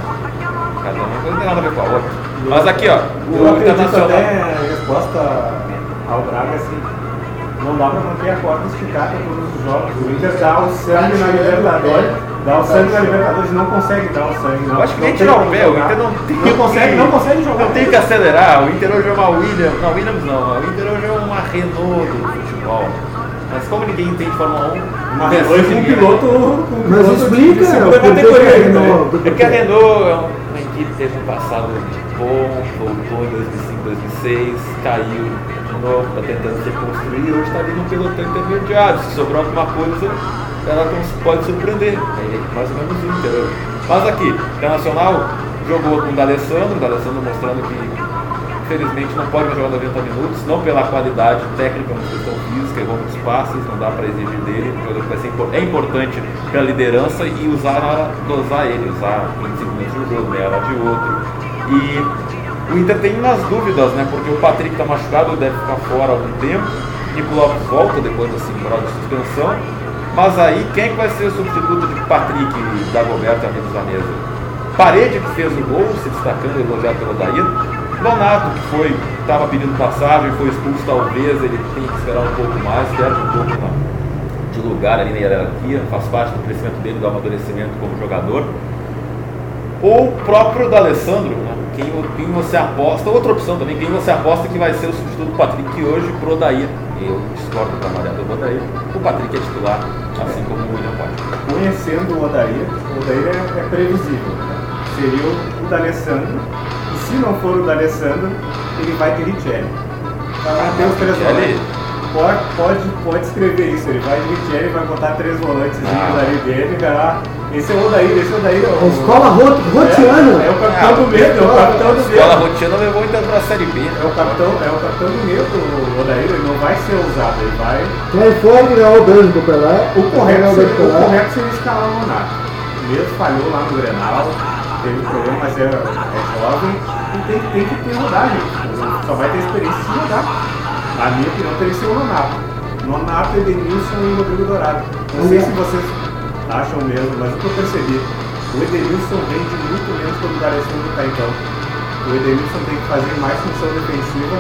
Cada uma coisa não tem nada a ver com a outra. Mas aqui, ó, o Internacional. até a resposta ao Braga assim. Não dá pra manter a corda esticada todos os jogos. O Inter dá o sangue na Libertadores, dá o sangue na Libertadores não consegue dar o sangue. Não, Eu acho que nem tirar o pé, o. Inter não tem Não consegue, não consegue jogar. Não tem que acelerar, o Inter hoje é uma Williams, não, Williams não, o Inter hoje é uma Renault do futebol. Mas como ninguém entende Fórmula 1, Uma Renault com um piloto. Com Mas piloto explica de categoria. que a né? Renault- É que a Renault é uma equipe que teve um passado bom, voltou em 2005, 2006, caiu de novo, está tentando reconstruir, hoje está ali no pelotão intermediário. Se sobrar alguma coisa, ela pode surpreender. É mais ou menos o Inter. hoje. Mas aqui, Internacional jogou com o D'Alessandro, o D'Alessandro mostrando que infelizmente não pode jogar 90 minutos, não pela qualidade técnica, mas questão física, errou muitos passes, não dá para exigir dele, vai é importante pela liderança e usar na hora, dosar ele, usar 25 minutos de um jogo, meia hora de outro. E o Inter tem umas dúvidas, né? Porque o Patrick está machucado, deve ficar fora algum tempo. Nico Lopes volta depois da temporada de suspensão. Mas aí, quem é que vai ser o substituto de Patrick e Dagoberto, amigos da mesa? Parede, que fez o gol, se destacando, elogiado pelo Daír. Donato, que foi, estava pedindo passagem, foi expulso, talvez ele tenha que esperar um pouco mais, perde um pouco na, de lugar ali na hierarquia, faz parte do crescimento dele, do amadurecimento como jogador. Ou o próprio D'Alessandro, né? Quem, quem você aposta, outra opção também, quem você aposta que vai ser o substituto do Patrick hoje pro Odair. Eu discordo da Maria do Odair, o Patrick é titular, assim como o William Pode. Conhecendo o Odair, o Odair é, é previsível. né? Seria o, D'Alessandro. E se não for o D'Alessandro, ele vai ter Richelli. Vai ter os três volantes. Pode, pode, pode escrever isso, ele vai de Richelli, vai botar três volantes Ah. ali dele, ah, esse é o Odair, esse é o Odair. é o- escola ro- rotiana. É, é o capitão do medo, é o capitão do Escola medo. Rotina levou então pra Série B. É o capitão, é o capitão do medo, o Odair, ele não vai ser usado, ele vai Transforme ganhou o beijo do Pelé. O correto, o seria, o correto seria escalar o Nonato. Mesmo falhou lá no Grenal, teve problema, mas é, é jovem e tem, tem que ter rodagem. Só vai ter experiência se rodar. Na minha opinião, teria que ser o Nonato. Nonato, Edenilson e Rodrigo Dourado. Não sei se vocês acham mesmo, mas o que eu percebi, o Edenilson rende muito menos quando o D'Alessandro está em campo. O Edenilson tem que fazer mais função defensiva,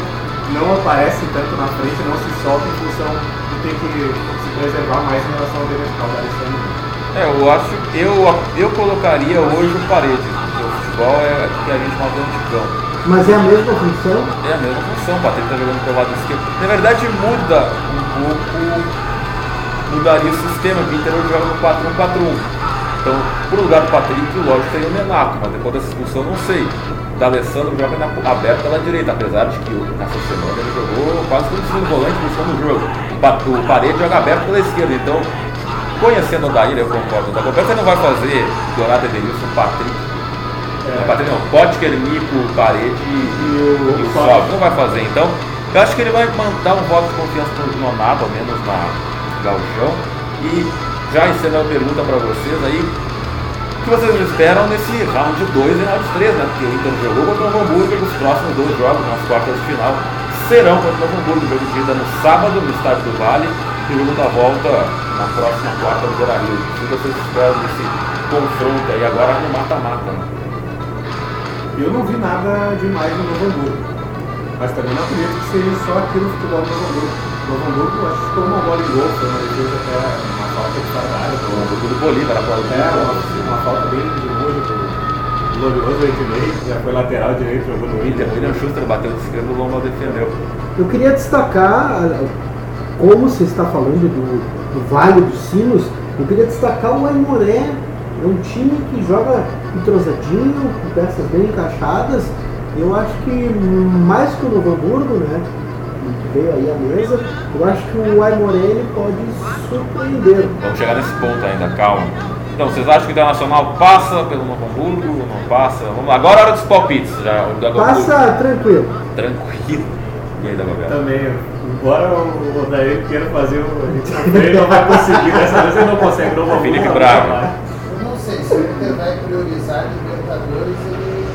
não aparece tanto na frente, não se solta em função de ter que se preservar mais em relação ao defensor do Alessandro. É, eu acho, eu, eu colocaria hoje o parede, porque o futebol é o que a gente dentro de campo. Mas é a mesma função. É a mesma função, o Patrick tá jogando pelo lado esquerdo. Na verdade muda um pouco, mudaria o sistema, porque o Inter hoje joga no 4-1-4-1. Então, pro lugar do Patrick, lógico, seria o Menato, mas depois dessa expulsão não sei. O D'Alessandro joga na, aberto pela direita, apesar de que nessa semana ele jogou quase como segundo volante buscando o jogo. O, Pa- o Parede joga aberto pela esquerda, então, conhecendo o Daíra, eu concordo. O Dagoberto ele não vai fazer Dourado Edenilson, Patrick. Não, Patrick não, Potker, Nico, Parede e, o- e o o Fábio. Não vai fazer, então. Eu acho que ele vai mandar um voto de confiança pro Nonato, ao menos na E já encerrando a pergunta para vocês aí, o que vocês esperam nesse round 2 e round 3, né? Porque o Inter jogou contra o Hamburgo e os próximos dois jogos, nas quartas de final, serão contra o Novo Hamburgo. Jogo de no sábado, no Estádio do Vale, e o jogo da volta na próxima quarta do Beira Rio. O que vocês esperam desse confronto aí agora no mata-mata, né? Eu não vi nada demais no Novo Hamburgo. Mas também não acredito que seja só aquilo no futebol do Novo Hamburgo. Novo Hamburgo, acho que tomou uma bola em gol, foi uma defesa até uma falta de trabalho. O jogo do Bolívar, a bola do É, uma, uma falta bem de longe pro glorioso Ednei, que já foi lateral direito, jogou no Inter, Inter. William Schuster bateu de esquerda, o Lomba defendeu. Eu queria destacar, como você está falando do, do Vale dos Sinos, eu queria destacar o Aimoré. É um time que joga entrosadinho, com peças bem encaixadas. Eu acho que mais que o Novo Hamburgo, né? Que veio aí à mesa, eu acho que o Aimoré ele pode surpreender. Vamos chegar nesse ponto ainda, calma. Então, vocês acham que o Internacional passa pelo Novo Hamburgo ou não passa? Vamos lá, agora é hora dos palpites. Já, o Passa tranquilo. Tranquilo. E aí, Dagoberto? Também, embora o Odair queira fazer o. A gente não vê, ele não vai conseguir, dessa vez ele não consegue. Hamburgo Felipe não Braga. Eu não sei, se o Inter vai priorizar Libertadores, ele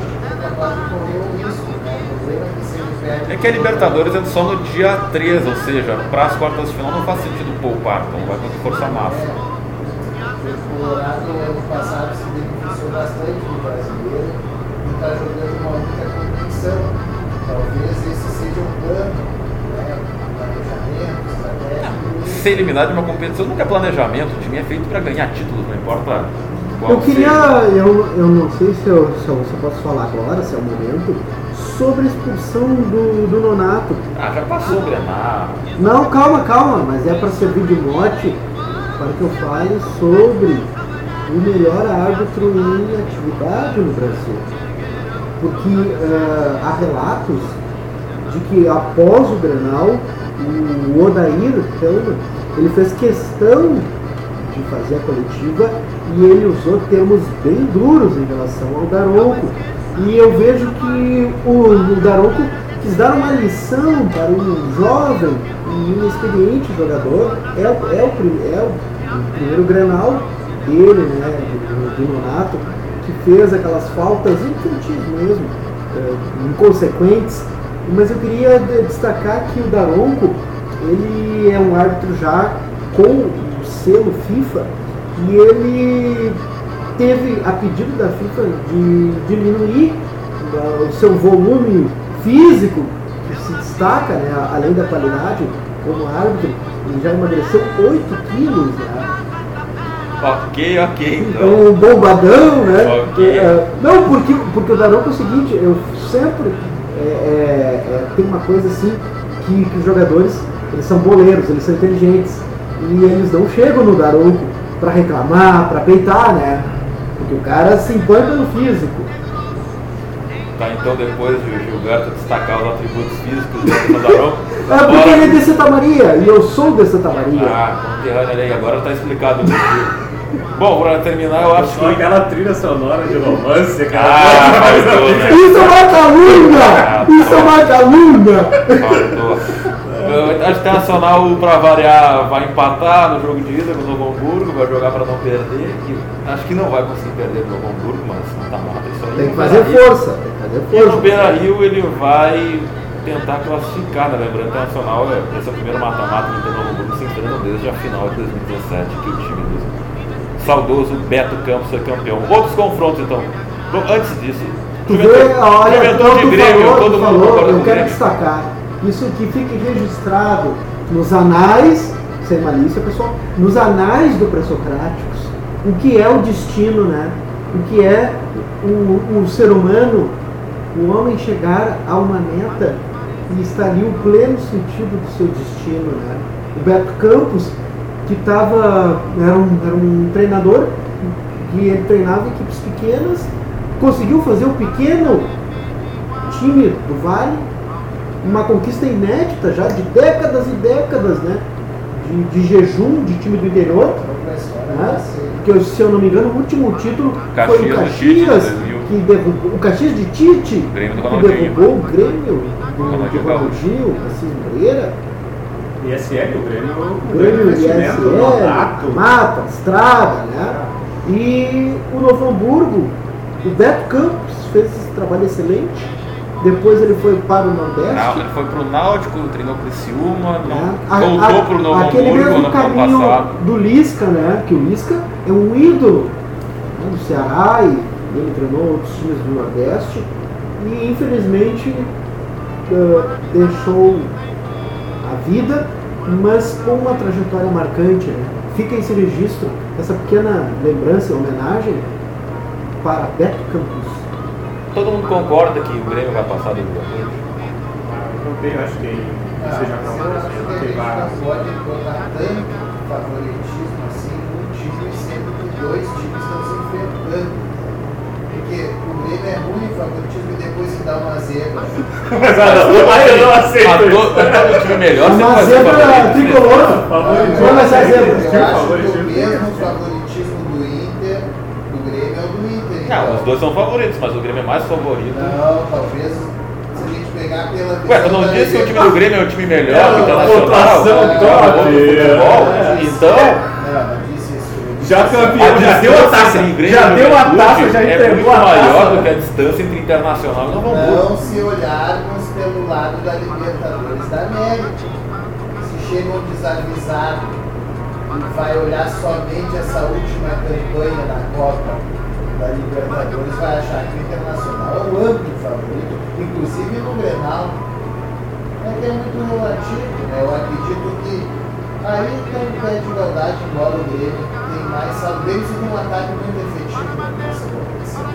capaz de correr o risco, né? O problema é que se ele perde. É que a Libertadores é só no dia 3, ou seja, para as quartas de final não faz sentido poupar, então vai que forçar massa. O Colorado ano passado se beneficiou bastante do brasileiro e está jogando uma única competição. Talvez esse seja um plano, né? Planejamento, estratégico. Ser eliminado de uma competição nunca é planejamento, o time é feito para ganhar títulos, não importa qual Eu queria, seja. eu, eu não sei se eu, se, eu, se eu posso falar agora, se é o momento, sobre a expulsão do, do Nonato. Ah, já passou o Grenal. Não, calma, calma, mas é para servir de mote para que eu fale sobre o melhor árbitro em atividade no Brasil. Porque eh, há relatos de que após o Grenal, o Odair, então, ele fez questão de fazer a coletiva e ele usou termos bem duros em relação ao Daronco. E eu vejo que o, o Daronco quis dar uma lição para um jovem e inexperiente jogador. É, o- é, o, é o, o primeiro Grenal dele, né, do, do Nonato, que fez aquelas faltas infantis mesmo, eh, inconsequentes. Mas eu queria de- destacar que o Daronco, ele é um árbitro já com selo FIFA e ele teve a pedido da FIFA de diminuir uh, o seu volume físico, que se destaca, né, além da qualidade, como árbitro, ele já emagreceu 8 quilos. Né? Ok, ok, É então. um bombadão, né? Ok. É, não, porque, porque o Daronco é o seguinte, eu sempre é, é, é, tem uma coisa assim que, que os jogadores eles são boleiros, eles são inteligentes e eles não chegam no Daronco pra reclamar, pra peitar, né? Porque o cara se impõe pelo físico. Tá, então depois de Gilberto destacar os atributos físicos do Daronco. É porque ele é de Santa Maria e eu sou de Santa Maria. Ah, conterrâneo ali, agora tá explicado o motivo. Bom, pra terminar, eu acho Só que. aquela trilha sonora de romance, cara. Ah, faltou, né? Isso é uma calúnia! Isso é uma calúnia! Faltou. Uh, A Internacional, pra variar, vai empatar no jogo de ida com o Novo Hamburgo, vai jogar pra não perder. que acho que não vai conseguir perder pro Novo Hamburgo, mas tá mata isso aí. Tem que fazer força, tem que fazer E no força. Beira Rio ele vai tentar classificar, né? Lembrando que o Internacional, é- esse é o primeiro mata-mata que o Novo Hamburgo se enfrenta desde a final de 2017, que o time do saudoso Beto Campos foi campeão. Outros confrontos então. Antes disso, Tu vê, olha, Juventude então tu Grêmio, falou, todo mundo falou, eu com o quero destacar. Isso que fique registrado nos anais, sem malícia pessoal, nos anais do pré-socráticos, o que é o destino, né? O que é o, o ser humano, o homem chegar a uma meta e estar ali o pleno sentido do seu destino, né? O Beto Campos, que estava, era um, era um treinador que ele treinava equipes pequenas, conseguiu fazer o pequeno time do Vale, uma conquista inédita já de décadas e décadas, né? De, de jejum de time do interior. Né? Que, se eu não me engano, o último título foi o Caxias Tite, Caxias, 2000. que derrubou, o Caxias de Tite, que derrubou o Grêmio do, do Gaúcho. Ronaldinho, Assis Moreira. ISL, o Grêmio, O Grêmio ISL, Nonato. Mata, Estrada, né? E o Novo Hamburgo, o Beto Campos fez esse trabalho excelente. Depois ele foi para o Nordeste. Ele foi pro Náutico, treinou Criciúma, não, né? A- voltou a- pro Novo Aquele Hamburgo mesmo no caminho passado. do Lisca, né? Que o Lisca é um ídolo né, do Ceará e ele treinou outros times do Nordeste. E infelizmente eh, deixou a vida, mas com uma trajetória marcante. Né? Fica esse registro, essa pequena lembrança, homenagem para Beto Campos. Todo mundo concorda que o Grêmio vai passar do acho que seja mas eu acho que a que gente vai. não pode botar tanto favoritismo assim num time, sendo que dois times estão se enfrentando. Porque o Grêmio é ruim em favoritismo e depois se dá uma zebra. Aí eu não aceito A isso. todo, time melhor, você Uma zebra tricolor. Ser a zebra? Eu acho que o favoritismo. mesmo favoritismo do Inter, do Grêmio é o do Inter. Não, então. os dois são favoritos, mas o Grêmio é mais favorito. Não, talvez se a gente pegar pela Ué, tu não disse que o time do Grêmio é o time melhor, É, que internacional, outro futebol? é. Então, Não, não disse isso. eu disse Já isso. campeão, já deu a taça. Já deu a taça, já é muito entregou a maior taça. do que a distância entre Internacional e Novo Hamburgo. Não se olharmos pelo lado da Libertadores da América. Se chega um desavisado e vai olhar somente essa última campanha da Copa da Libertadores, vai achar que o Internacional é o amplo favorito, inclusive no Grenal. É que é muito relativo, né? Eu acredito que aí tem um pé de igualdade, embora o Grêmio tem mais Grêmio tem um ataque muito efetivo nessa competição.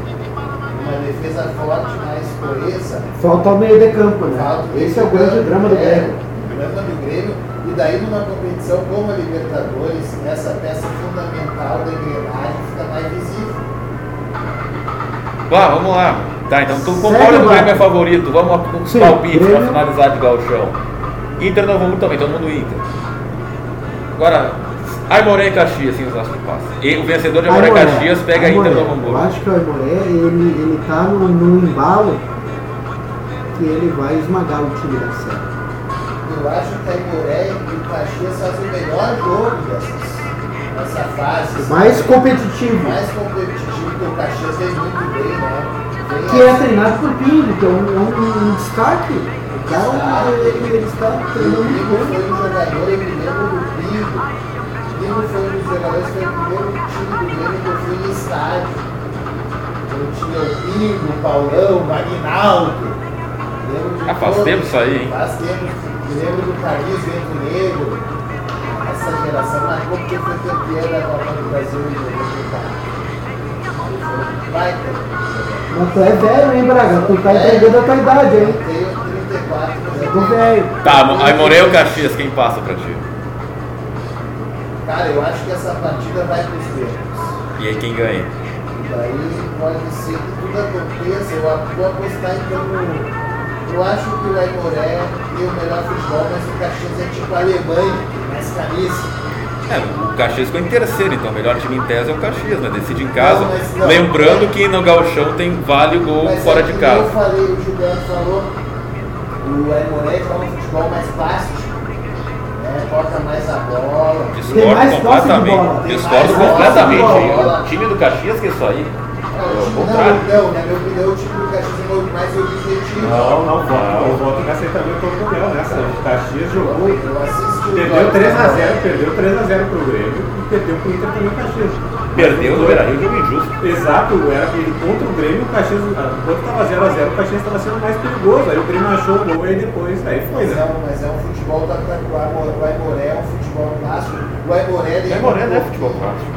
Uma defesa forte, mais coesa. Falta o meio de campo, né? Falta Esse é o grande drama do é, Grêmio. O drama do Grêmio. E daí numa competição como a Libertadores, essa peça fundamental da engrenagem fica mais visível. Vá, vamos lá. Tá, então tu concorda que o Grêmio é favorito? Vamos com os Sim, palpites pra Grêmio. finalizar de gauchão. Inter Novo Hamburgo também, todo mundo Inter. Agora, Aimoré e Caxias, assim, os nossos passos. E o vencedor de Aimoré e Aimoré, Caxias pega Aimoré. Inter Novo Eu Hamburgo. acho que o Aimoré, ele, ele tá num, num embalo que ele vai esmagar o time da Serra. Eu acho que a Imoré e o Caxias fazem o melhor jogo dessas, dessa fase. Mais competitivo. mais competitivo que o Caxias vem muito bem, né? Vem Que é assim, treinado por Pingo, que é um, é um, um destaque. O cara, ele, ele está O treinando Pingo muito bem. foi um jogador, eu me lembro do Pingo, Lino foi um dos jogadores, foi o primeiro time do Grêmio que eu fui no estádio. Eu tinha o Pingo, o Paulão, o Magnaldo. Ah, faz todos. tempo isso aí, hein? Faz tempo. Me lembro do Carlinhos Vento Negro. Essa geração marcou porque foi campeão da Copa do Brasil em 94. Vai, Mas tu é velho, hein, Braga? Tu tá entregando a tua idade, eu hein? tenho 34, mas É eu tenho- velho. Tá, aí Morei ou Caxias, quem passa pra ti? Cara, eu acho que essa partida vai pros Grêmios. E aí quem ganha? Daí pode ser que tudo aconteça. Eu vou apostar então no. Eu acho que o Aimoré tem o melhor futebol, mas o Caxias é tipo a Alemanha, mais camisa. É, o Caxias ficou em terceiro, então o melhor time em tese é o Caxias, né? Decide em casa. Não, não. Lembrando que no Gauchão tem vale o gol Mas fora é de casa. Eu falei, o Gilberto falou, o Aimoré joga um futebol mais plástico, né? toca mais a bola. Discordo completamente. Discordo completamente. O time do Caxias que é isso aí. É, o Ao time- contrário. não, não, na minha opinião, o time do Caxias é muito mais objetivo. Não, não. Não. Eu voto nessa aí também, eu tô com o Léo nessa. O Caxias jogou. Eu assisti Perdeu jogo. 3x0, perdeu 3x0 pro Grêmio e perdeu pro Inter também o Caxias. Perdeu no Beira Rio, jogo injusto. Exato, era que contra o Grêmio, o Caxias, ah, enquanto tava 0x0, o Caxias estava sendo mais perigoso. Aí o Grêmio achou o gol e depois, aí foi, Mas é, né? um, mas é um futebol da o Aimoré- o Aimoré é um futebol clássico. O Aimoré, ele É Moreno, é futebol clássico.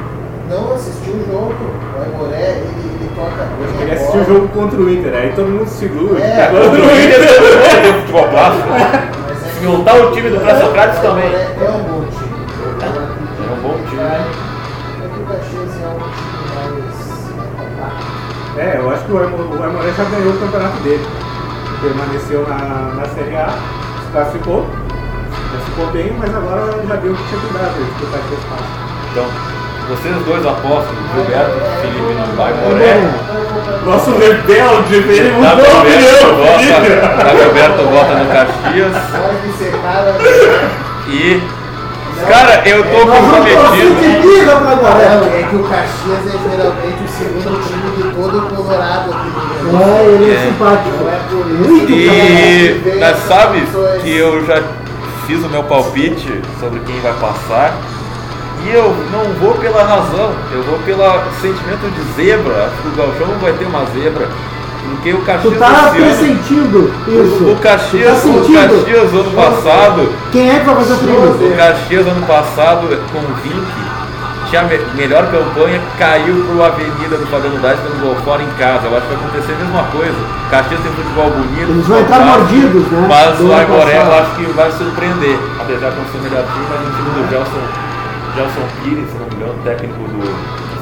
Não assistiu o jogo. O Aimoré, ele, ele toca bem Eu a queria bola. assistir o jogo contra o Inter, aí todo mundo segura. É, Contra o Inter futebol clássico. É juntar o time do Pré-Socrates também. Aimoré É um bom time. É um bom time. É que o Caxias é um time mais compacto. É, eu acho que o Aimo- o Aimoré já ganhou o campeonato dele. Permaneceu na, na Série A, se classificou, classificou bem, mas agora já o que tinha que dar, para disputar esse espaço. Então, vocês dois apostam, Gilberto, Felipe no É Aimoré. Nosso rebelde, ele mudou a opinião, vota, Dagoberto vota no Caxias. Olha que secara. E. Cara, eu tô comprometido. Não, é que o Caxias é geralmente o segundo time de todo o Colorado aqui. É, ele é É. simpático. Não é por isso. E mas sabe que eu já fiz o meu palpite sobre quem vai passar. E eu não vou pela razão, eu vou pelo sentimento de zebra. Acho que o Galchão vai ter uma zebra. Porque o Caxias Tu tá pressentindo isso. O, o Caxias, tá o? Caxias ano passado, Quem é que vai fazer o o primeiro? Caxias ano passado com o Vink tinha a me- melhor campanha, caiu pro Avenida do Fabiano Daz dando gol fora em casa. Eu acho que vai acontecer a mesma coisa. Caxias tem futebol bonito. Eles vão entrar mordidos, né? Mas o Aimoré eu acho que vai surpreender. Apesar de não ser o melhor time, mas o time do Gelson, Gelson Pires, se não me engano, técnico do.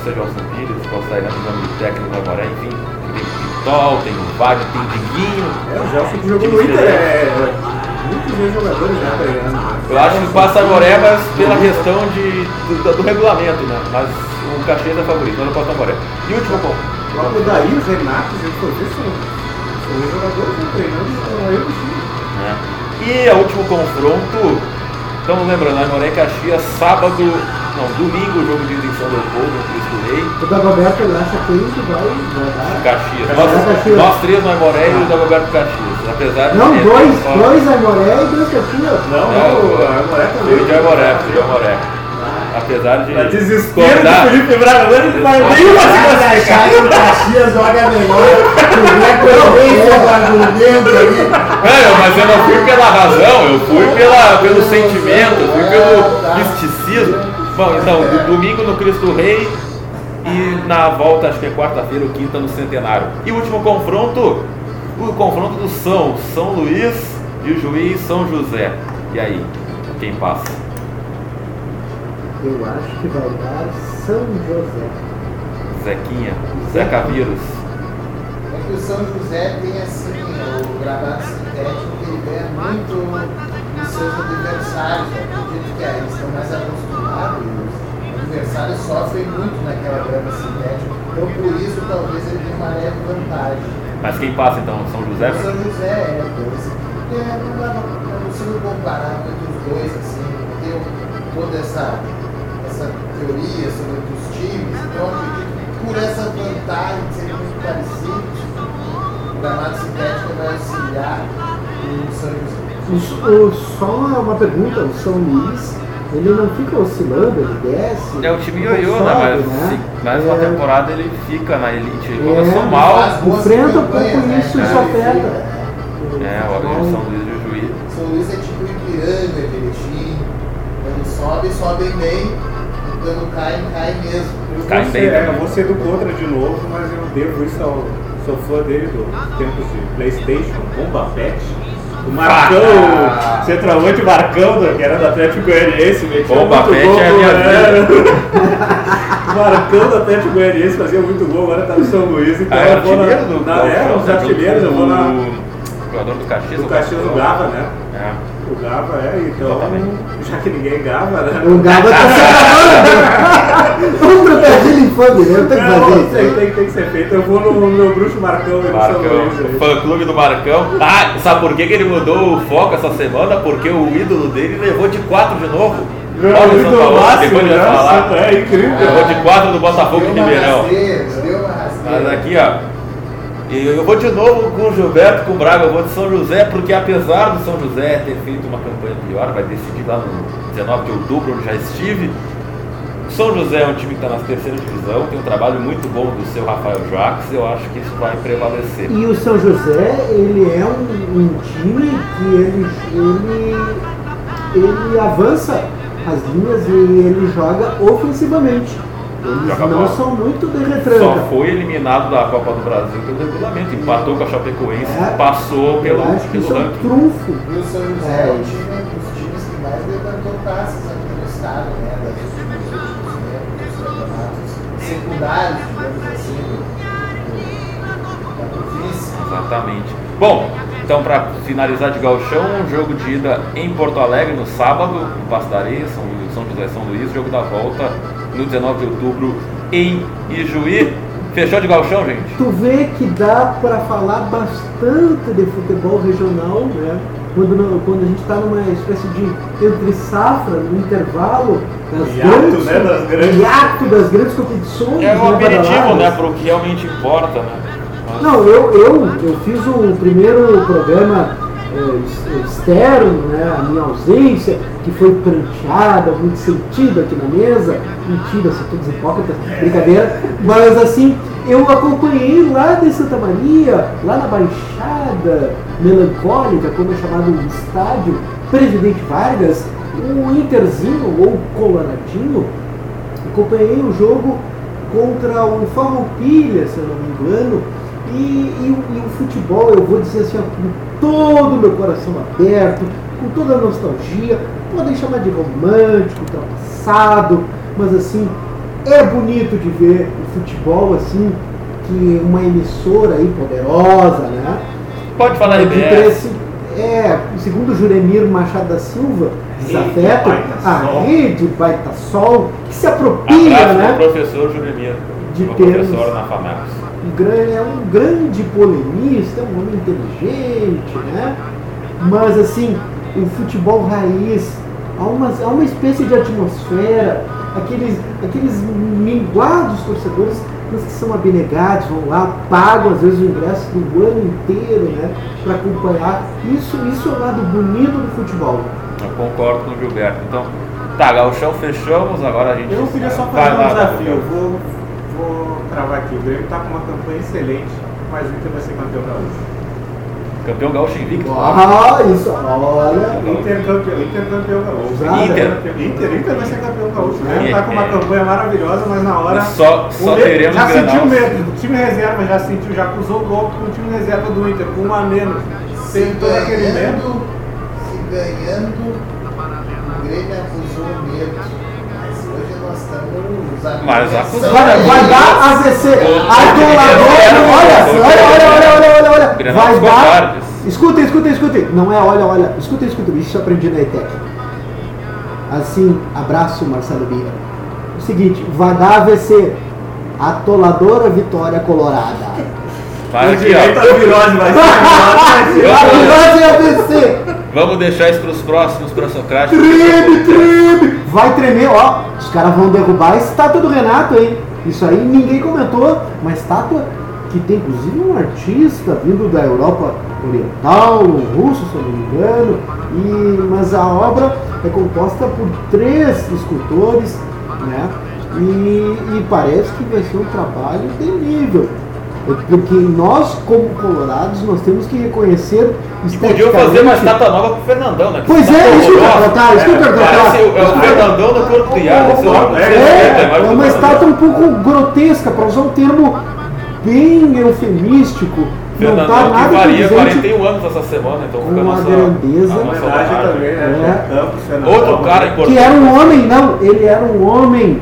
Sei Gelson Pires, posso sair o nome do técnico do Aimoré, enfim. Tem Pitol, tem o Wagner, tem o Diguinho. É, o Gelson que jogou no Inter, é, muitos jogadores já treinando. né? Eu acho que passa Agoré, mas pela questão de, do, do regulamento, né? Mas o Caxias é favorito, mas não passa Agoré. E o último ponto. O próprio Daí, o Renato, se ele for ver, são, são os jogadores treinando com ele do time. né? E o último confronto, estamos lembrando, Agoré e Caxias, sábado, não, domingo, o jogo de ida em São Leopoldo, no Cristo Rei, O Dagoberto ele acha que vai, dar. Caxias. Caxias, Nós, Caxias. nós três no Agoré e o Dagoberto Caxias. Apesar de Não, dois, dois Aimoré e dois Caxias. Não, Não, não, o Amoré também. Fui de Agoré, fui de Agoré. Apesar de. A desespero discordar- do Felipe Braga, ele vai nem uma achar que o Caxias joga melhor. Tu é coerência do argumento ali. Mas eu não fui pela razão, eu fui pela, pelo sentimento, eu fui pelo misticismo. Bom, então, do- domingo no Cristo Rei e na volta, acho que é quarta-feira ou quinta no Centenário. E o último confronto, o confronto do São, São Luís e o juiz São José. E aí, quem passa? Eu acho que vai dar São José. Zequinha, Zeca Vírus. É que o São José tem assim, o gravado sintético que ele ganha muito dos seus adversários. Acredito que aí eles estão mais acostumados os adversários sofrem muito naquela grama sintética. Então por isso talvez ele tenha uma leve vantagem. Mas quem passa então? São José? O São José é dois. Porque não dá não consigo comparar muito os dois, assim, porque eu, toda essa, essa teoria sobre os times, então eu acredito que por essa vantagem de serem muito parecidos, o gramado sintético vai auxiliar o São José. O, o, só uma, pergunta, o São Luís Ele não fica oscilando, ele desce. É o time ioiô, né? sobe, Mas, né? se- mais uma É, temporada ele fica na elite. Ele É, começou mas mal. Enfrenta um pouco né, isso, cara? isso afeta. É, o Então, São Luís e o Juiz. São Luís é tipo Ipiranga, Erechim. Quando sobe, sobem bem. Quando caem, caem mesmo. Eu Cai vou bem é, eu vou ser do contra de novo, mas eu devo isso ao. Sou fã dele do tempos de Playstation, Bomba Pet. O Marcão, Ah! o centroavante Marcão, do- que era do Atlético Goianiense, metia Bomba muito Pet gol, é a minha né? O Marcão do Atlético Goianiense fazia muito gol, agora tá no São Luís, então Ah, é eu vou na, artilheiro do na, é, Gauchão, os né? artilheiros, eu vou na, O jogador do Caxias. do o Caxias do. Gava, né? É. O Gava é, então, Exatamente. já que ninguém grava, né? O Gaba tá se acabando. Um trocadilho infame, né? Eu tenho que fazer tem, isso. aí. tem, tem que ser feito. Eu vou no meu bruxo Marcão aí Marcão, Luís. fã clube do Marcão. Ah, sabe por que, que ele mudou o foco essa semana? Porque o ídolo dele levou de 4 de novo. Olha o Muito Paulo, máximo, depois de né? falar. É incrível. Levou de 4 do Botafogo de Ribeirão. Mas aqui, ó. E Eu vou de novo com o Gilberto, com o Braga, eu vou de São José, porque apesar do São José ter feito uma campanha pior, vai decidir lá no 19 de outubro, onde já estive. São José é um time que está na terceira divisão, tem um trabalho muito bom do seu Rafael Jacques, eu acho que isso vai prevalecer. E o São José, ele é um, um time que ele, ele, ele avança as linhas e ele joga ofensivamente. Eles não são muito de Só retranca. foi eliminado da Copa do Brasil pelo regulamento, empatou com a Chapecoense, É. passou Eu pelo, acho que pelo isso é um ranking. trunfo. E o São José É. é um time, um dos times que mais levantou taças aqui no estado, né? Das campeonatos secundários, digamos assim, da província. Exatamente. Bom, então para finalizar de Galchão, um jogo de ida em Porto Alegre no sábado, no Passo da Areia, São, São José e São Luís, jogo da volta no 19 de outubro em Ijuí. Fechou de Galchão, gente? Tu vê que dá para falar bastante de futebol regional, né? Quando, não- quando a gente está numa espécie de entre safra, no intervalo das Hiato, grandes, né, das grandes- hiato das grandes competições. É um né, aperitivo, né, para o que realmente importa, né? Mas- Não, eu, eu, eu fiz o primeiro programa externo, né, a minha ausência, que foi pranteada, muito sentido aqui na mesa. Mentira, são todos hipócritas, brincadeira. Mas assim, eu acompanhei lá de Santa Maria, lá na Baixada Melancólica, como é chamado o estádio, Presidente Vargas, o Interzinho ou Coloradinho, acompanhei o jogo contra o Farroupilha, se eu não me engano, e, e o- e o futebol, eu vou dizer assim, com todo o meu coração aberto, com toda a nostalgia, podem chamar de romântico, ultrapassado, mas assim, é bonito de ver o futebol assim, que uma emissora aí poderosa, né? Pode falar de interesse, é, segundo Juremir Machado da Silva, desafeto, a rede Baita Sol, que se apropria, Abraço né? professor Juremir, De termos- professor na FAMEX. Um gran- é um grande polemista, é um homem inteligente, né? Mas assim, o futebol raiz, há uma, há uma espécie de atmosfera, aqueles, aqueles minguados torcedores, mas que são abnegados, vão lá, pagam às vezes o ingresso do ano inteiro, né? Para acompanhar. Isso, isso é o lado bonito do futebol. Eu concordo com o Gilberto. Então, tá, Galchão fechamos, agora a gente. Eu queria só fazer um desafio. Vou, vou cravar aqui. O Grêmio está com uma campanha excelente, mas o Inter vai ser campeão gaúcho. Campeão gaúcho invicto. Ah, isso, olha. Inter campeão, Inter campeão gaúcho. Inter. Inter, Inter vai ser campeão gaúcho. O Grêmio está com uma é. campanha maravilhosa, mas na hora. Só, só teremos já sentiu Grenal. medo. O time reserva já sentiu, já acusou o golpe com o time reserva do Inter, com um a menos. Se Tem todo aquele medo. se ganhando, o Grêmio acusou o medo. Mas hoje nós estamos. Mas acusou. Vai, vai dar AVC. Adolador. Olha, olha, olha, olha, olha, olha, Vai dar. Escutem, escutem, escutem. Não é olha, olha. Escutem, escutem. Isso eu aprendi na ETEC. Assim, abraço, Marcelo Bira. O seguinte, vai dar AVC. Atoladora Vitória Colorada. Mas aqui, ó. à virose, vai ser vai ser. A virose é AVC. Vamos deixar isso para os próximos para Socrates. Treme, treme. Vai tremer, ó. Os caras vão derrubar a estátua do Renato, hein? Isso aí ninguém comentou. Uma estátua que tem inclusive um artista vindo da Europa Oriental, um russo, se eu não me engano, e, mas a obra é composta por três escultores, né? E, e parece que vai ser um trabalho terrível. É Porque nós, como colorados, nós temos que reconhecer Podiam fazer uma estátua nova pro Fernandão, né? Pois Tá é, isso que eu ia horrorosa. perguntar, isso que eu ia perguntar. Parece o, é o Fernandão do Porto Criado. esse órgão. É, mais é uma que- estátua um pouco grotesca, para usar um termo bem eufemístico. Não tá Fernandão nada que faria condizente 41 anos essa semana, então fica a com a nossa, grandeza. a nossa homenagem. também, né? É. Campos, Fernandão. Outro cara importante. Que era um homem, não, ele era um homem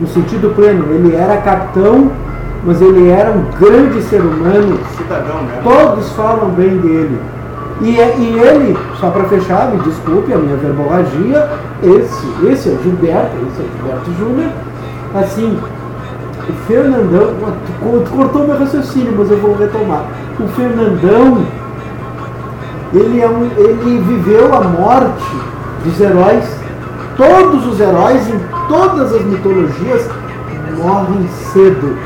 no sentido pleno, ele era capitão, mas ele era um grande ser humano, Cidadão, né? todos falam bem dele. E, é- e ele, só para fechar, me desculpe a minha verborragia, esse, esse é o Gilberto, esse é o Gilberto Júnior, assim, o Fernandão, cortou meu raciocínio, mas eu vou retomar. O Fernandão, ele, é um, ele viveu a morte dos heróis. Todos os heróis em todas as mitologias morrem cedo.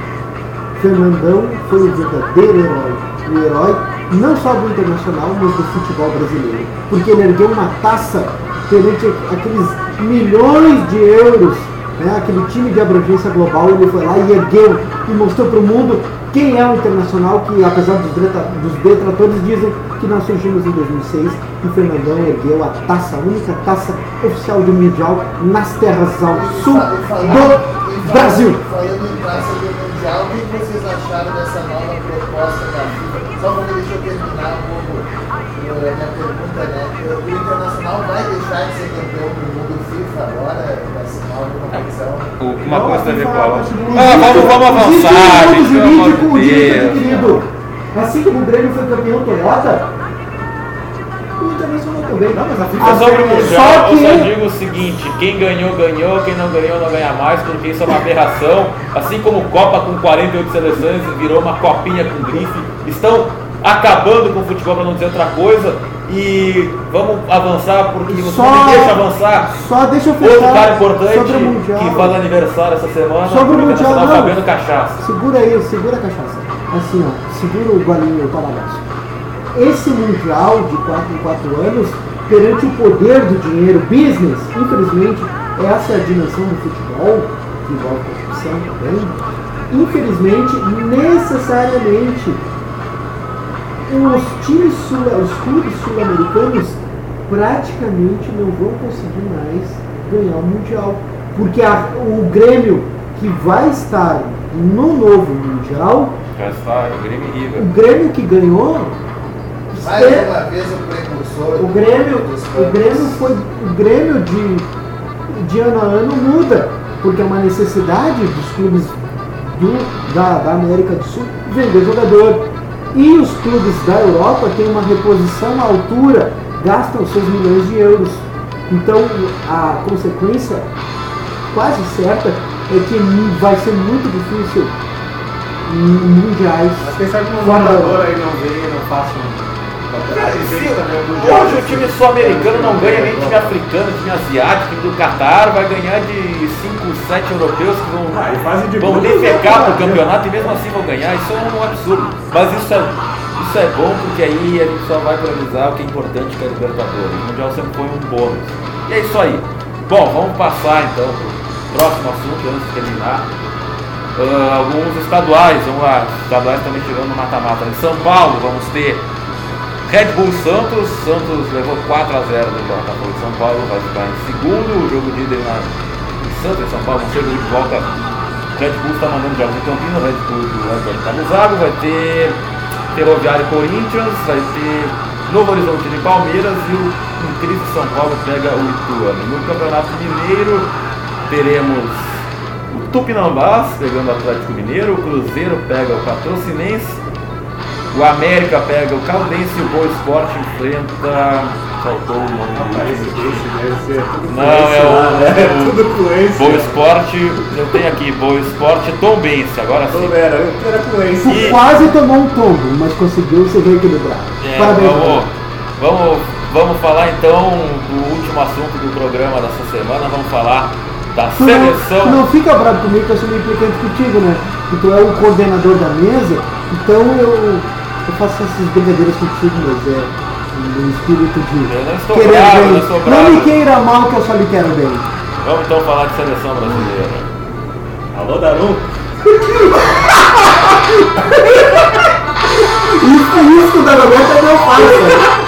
Fernandão foi o verdadeiro herói. O herói não só do internacional, mas do futebol brasileiro. Porque ele ergueu uma taça perante aqueles milhões de euros, né? aquele time de abrangência global. Ele foi lá e ergueu e mostrou para o mundo quem é o internacional, que apesar dos, detra- dos detratores dizem que nós surgimos em 2006 e Fernandão ergueu a taça, a única taça oficial do Mundial nas terras ao sul do Brasil. Mundial, o que vocês acharam dessa nova proposta da FIFA? Só para deixa eu terminar um pouco eh, a minha pergunta, né? O Internacional vai deixar de ser campeão do mundo FIFA agora, nessa nova competição? O- Uma coisa tem a ver com a outra. Existe- Ah, vamos, vamos avançar, gente, pelo amor jurídico, de Deus. querido. Assim como o Grêmio foi campeão Toyota, Internacional também. Não, mas a FIFA sobre o Só Mundial, eu que- só digo o seguinte, quem ganhou, ganhou, quem não ganhou, não ganha mais, porque isso é uma aberração. Assim como Copa com 48 seleções virou uma copinha com grife, estão acabando com o futebol para não dizer outra coisa. E vamos avançar, porque você Só- não me deixa avançar. Só deixa eu Outro cara fechar importante sobre o Mundial. que faz aniversário essa semana, Sobre o Mundial, não. Cachaça. Segura aí, segura a cachaça. Assim, ó, segura o golinho, o palhaço. Esse Mundial de 4 em 4 anos, perante o poder do dinheiro, business, infelizmente, essa é a dimensão do futebol, que envolve corrupção também. Infelizmente, necessariamente, os times sul, os clubes sul-americanos praticamente não vão conseguir mais ganhar o Mundial. Porque a- o Grêmio que vai estar no novo Mundial, Já está o Grêmio e River. o Grêmio que ganhou, Mais é- uma vez o precursor o Grêmio, o Grêmio foi o Grêmio de, de ano a ano muda, porque é uma necessidade dos clubes do- da, da América do Sul vender jogador. E os clubes da Europa têm uma reposição à altura, gastam seus milhões de euros. Então a consequência quase certa é que vai ser muito difícil em mundiais. Mas quem sabe que um jogador aí não vem e não faça um. Hoje o time sul-americano não ganha nem time africano, time asiático, time do Catar, vai ganhar de 5, 7 europeus que vão, Ah, vão defecar é pro uma- campeonato e mesmo assim vão ganhar. Isso é um absurdo. Mas isso é, isso é bom porque aí a gente só vai priorizar o que é importante que é a Libertadores. O Mundial sempre foi um bônus. E é isso aí. Bom, vamos passar então pro próximo assunto antes de terminar. Ah, alguns estaduais, vamos lá, estaduais também chegando no mata-mata. Em São Paulo vamos ter Red Bull Santos, Santos levou 4 a 0 do Botafogo de São Paulo, vai ficar em segundo, o jogo de na, em Santos, em São Paulo, não sei de volta. Red Bull está mandando jogos em Campinas, Red Bull do Antônio Camusago, vai ter Ferroviário Corinthians, vai ter Novo Horizonte de Palmeiras e o Incrível São Paulo pega o Ituano. No Campeonato Mineiro teremos o Tupinambás pegando o Atlético Mineiro, o Cruzeiro pega o Patrocinense, o América pega o Caldense e o Boa Esporte enfrenta. Faltou o nome Rapaz, deve ser tudo Não, é o- lá, né? é Tudo fluência. Boa Esporte, eu tenho aqui, Boa Esporte Tombense, agora sim. Era, era fluência. E- Quase tomou um tombo, mas conseguiu se reequilibrar. É, Parabéns. vamos, vamos, vamos falar então do último assunto do programa dessa semana, vamos falar da Tu não, tu seleção. não fica bravo comigo que eu sou meio implicante contigo, né? Que tu é o coordenador da mesa Então eu, eu faço essas brincadeiras contigo, mas é no espírito de Eu não estou querer bravo, bem. não estou Não bravo. me queira mal que eu só lhe quero bem. Vamos então falar de seleção brasileira. Alô, Daru? Isso, isso da Roberta é meu farsa.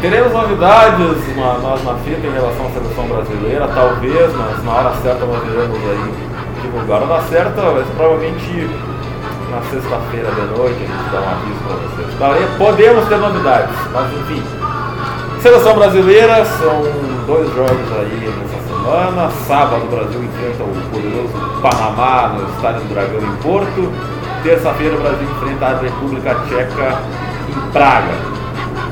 Teremos novidades na, nós na fita em relação à seleção brasileira, talvez, mas na hora certa nós iremos aí divulgar. Na certa, mas provavelmente na sexta-feira de noite a gente dá um aviso para vocês. Daí podemos ter novidades, mas enfim. Seleção brasileira, são dois jogos aí nessa semana. Sábado o Brasil enfrenta o poderoso Panamá no Estádio do Dragão em Porto. Terça-feira o Brasil enfrenta a República Tcheca em Praga.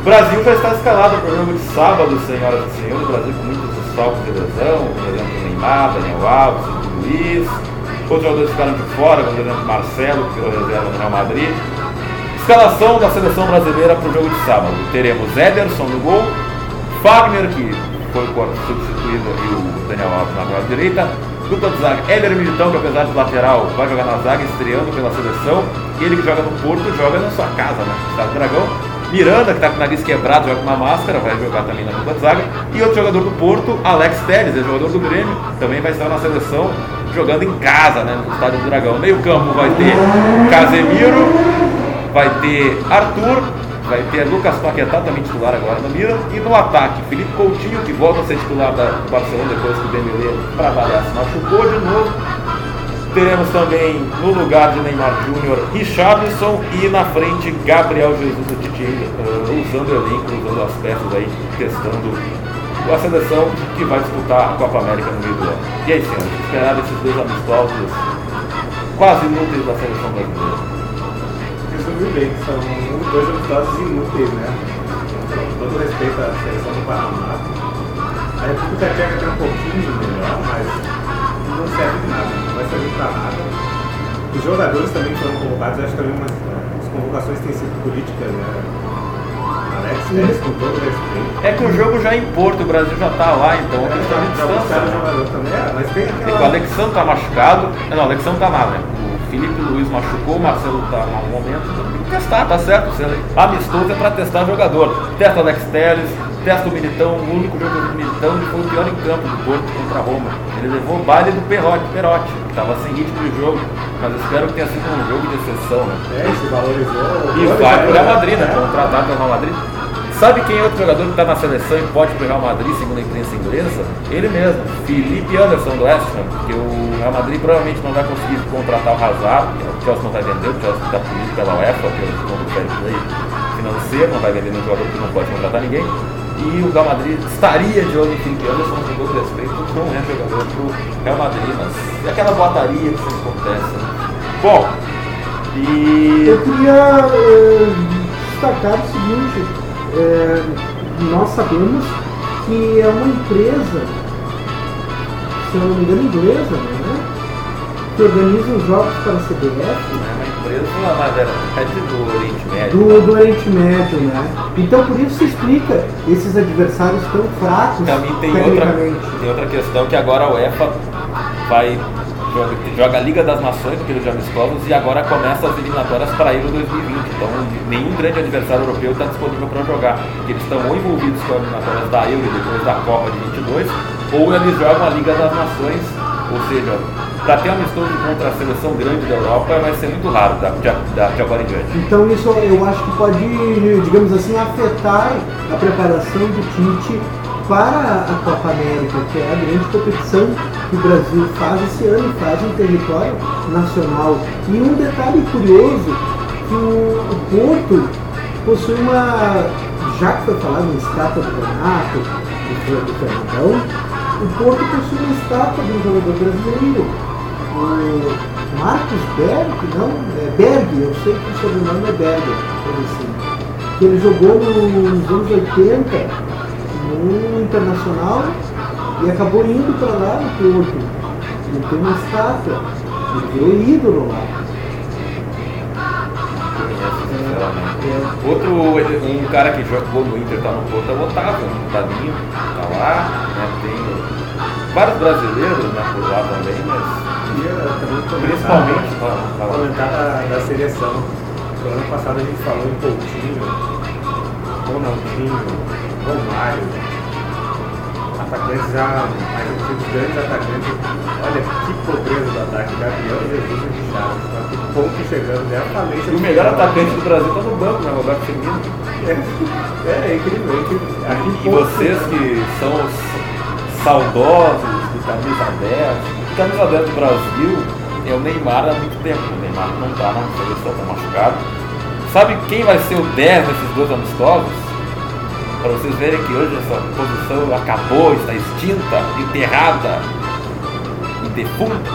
O Brasil já está escalado para o jogo de sábado, senhoras e senhores. O Brasil com muitos desfalques de lesão, por exemplo, Neymar, Daniel Alves, Luiz. Outros jogadores ficaram de fora, por exemplo Marcelo, que virou reserva no Real Madrid. Escalação da seleção brasileira para o jogo de sábado. Teremos Ederson no gol, Fagner, que foi substituído e o Daniel Alves na lateral direita. Dupla de zaga, Éder Militão, que apesar de lateral, vai jogar na zaga, estreando pela seleção. Ele que joga no Porto, joga na sua casa, né? Estado do Dragão. Miranda, que está com o nariz quebrado, joga com uma máscara, vai jogar também na dupla de zaga. E outro jogador do Porto, Alex Telles, é jogador do Grêmio, também vai estar na seleção, jogando em casa, né? No Estádio do Dragão. Meio campo vai ter Casemiro, vai ter Arthur, vai ter Lucas Paquetá, também titular agora no Milan, e no ataque, Felipe Coutinho, que volta a ser titular da Barcelona depois que o Dembélé, para variar, se machucou de novo. Teremos também no lugar de Neymar Júnior, Richarlison e na frente Gabriel Jesus do Titi, eh, usando o elenco, usando as peças aí, testando a seleção que vai disputar a Copa América no meio do ano. E aí, senhores, esperar esses dois amistosos quase inúteis da seleção brasileira. Resumiu bem, são dois amistosos inúteis, né? Com todo respeito à seleção do Panamá. A República Tcheca tem um pouquinho melhor, mas não serve de nada, servir pra nada. Os jogadores também foram convocados, acho que também umas, as convocações têm sido políticas, né? Alex Telles, com todo respeito. É que o jogo já é em Porto, o Brasil já tá lá, então É, eles estão em já buscaram o distância. também, é, mas tem Tem que O aquela... Alexandre tá machucado. Não, o Alexandre tá nada, né? O Felipe Luiz machucou, o Marcelo tá no momento. Então tem que testar, tá certo? Amistoso é pra testar jogador. Testa o Alex Telles, testa o Militão. O único jogo do Militão ele foi o pior em campo do Porto contra a Roma. Ele levou o baile do Perotti, Perotti, que tava sem ritmo de jogo. Mas espero que tenha sido um jogo de exceção, né? É, se valorizou. E vai pro Real Madrid, né? Contratado pelo Real Madrid. Sabe quem é outro jogador que está na seleção e pode pro Real Madrid, segundo a imprensa inglesa? Ele mesmo, Felipe Anderson do West Ham, porque o Real Madrid provavelmente não vai conseguir contratar o Hazard, o Chelsea não vai vender, o Chelsea está punido pela UEFA, pelo segundo fair play financeiro, não vai vender um jogador que não pode contratar ninguém. E o Real Madrid estaria de olho em Felipe Anderson, com todo respeito, não é jogador pro Real Madrid, mas é aquela boataria que sempre acontece. né? Bom, e Eu queria eh, destacar o seguinte, eh, nós sabemos que é uma empresa, se eu não me engano, inglesa, né? Que organiza os jogos para a CBF É é do Oriente Médio. do, do Oriente Médio, né? Então por isso se explica esses adversários tão fracos Também tem outra, tem outra questão que agora a UEFA vai joga, joga a Liga das Nações, aqueles de amistosos, e agora começa as eliminatórias para Euro 2020. Então nenhum grande adversário europeu está disponível para jogar, porque eles estão ou envolvidos com as eliminatórias da Euro e depois da Copa de 22, ou eles jogam a Liga das Nações, ou seja, para ter amistoso contra a seleção grande da Europa vai ser muito raro da, de, agora em diante. Então isso eu acho que pode, digamos assim, afetar a preparação do Tite para a Copa América, que é a grande competição que o Brasil faz esse ano, faz em território nacional. E um detalhe curioso, que o, Porto possui uma, já que foi falado em estátua do Renato, do Fernandão, o Porto possui uma estátua de um jogador brasileiro, o Marcos Berg, não, é Berg, eu sei que o sobrenome é Berg, assim, que ele jogou no- nos anos 80 no Internacional e acabou indo para lá no Porto. Ele tem uma estátua, ele virou ídolo lá. Outro, um cara que jogou no Inter, tá no Porto, é o Otávio, o Tavinho, tá lá, né? Tem vários brasileiros né, por lá também, mas principalmente tá, tá lá. comentar da, da seleção. No ano passado a gente falou em Coutinho, Ronaldinho, Romário, atacantes já mais antigos, grandes atacantes. Olha que pobreza do ataque, Gabriel Jesus e Richard. Que ponto chegando, né? A falência E o melhor atacante do Brasil tá no banco, né? Roberto Firmino. É, é, é incrível, é incrível. A E vocês que são os saudosos do camisa 10, o camisa 10 do Brasil é o Neymar há muito tempo. O Neymar não tá na seleção, tá machucado. Sabe quem vai ser o 10 desses dois amistosos? Para vocês verem que hoje essa posição acabou, está extinta, enterrada defunta.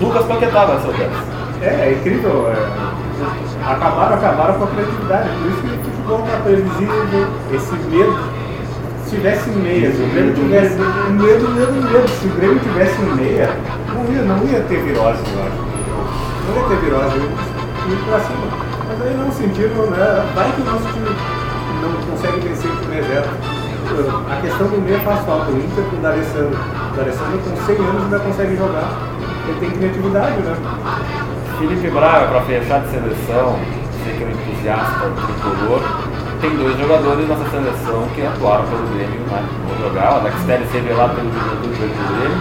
Lucas Paquetá vai 10. É, é incrível. é. Acabaram, acabaram com a criatividade. Por isso que o futebol está previsível, esse medo. Se tivesse meia, se o Grêmio tivesse. Medo, medo, medo. Se o Grêmio tivesse meia, não ia, não ia ter virose, eu acho. Não ia ter virose, ia pra cima. Mas aí não sentiram, né? Vai que o nosso time não consegue vencer o time reserva. A questão do meia faz falta. O Inter com o D'Alessandro. O com 100 anos ainda consegue jogar. Ele tem criatividade, né? Felipe Braga, para fechar de seleção, sei que é um entusiasta do tricolor, tem dois jogadores nessa seleção que atuaram pelo Grêmio né? no jogar. O Alex Telles revelado pelo veio pro Grêmio,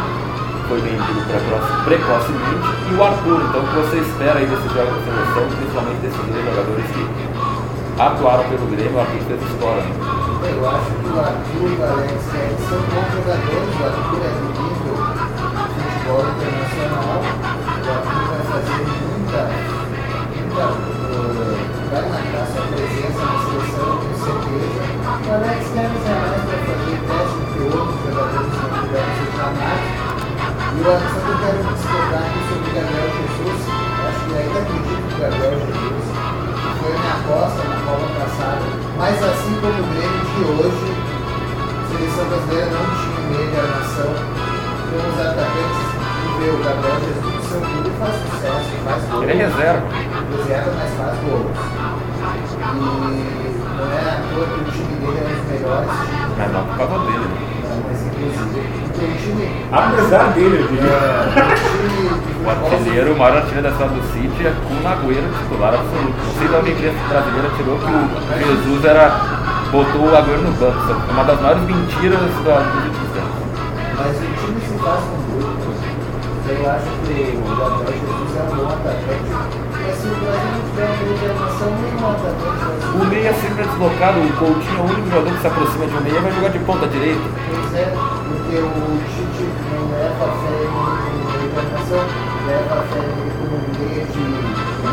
foi vendido precoce- precocemente, e o Arthur. Então, o que você espera aí desses jogos da seleção, principalmente desses dois jogadores que atuaram pelo Grêmio, o Arthur fez história. Né? Eu acho que o Arthur e o Alex são bons jogadores. O Arthur é do nível de futebol internacional. O Arthur vai fazer muita, muita uh, vai marcar sua presença na seleção, tenho certeza. O Alex Telles é mais para fazer teste que outros jogadores não tiveram seus chamados. E eu quero destacar aqui sobre o Gabriel Jesus. Acho que ainda acredito que o Gabriel Jesus foi minha aposta na Copa passada, mas assim como o Grêmio de hoje, a seleção brasileira não tinha meio de armação. Então os atacantes vê o Gabriel Jesus no seu clube faz sucesso, faz gol. Ele é reserva. Reserva, mas faz gols. E não é à toa que o time dele é um dos melhores Mas não por causa dele. Apesar dele, eu diria. É, o artilheiro, o maior artilheiro da história do City é Kun Agüero, titular absoluto. Não sei de onde a imprensa brasileira tirou que o Jesus era, botou o Agüero no banco. É uma das maiores mentiras da- dos últimos tempos. Mas o time se faz com. Eu acho que o é um bom atacante. Se o. O meia sempre é deslocado, o Coutinho é o único jogador que se aproxima de um meia vai jogar de ponta direita. Pois é, porque o Tite não leva fé de armação, leva fé um meio de,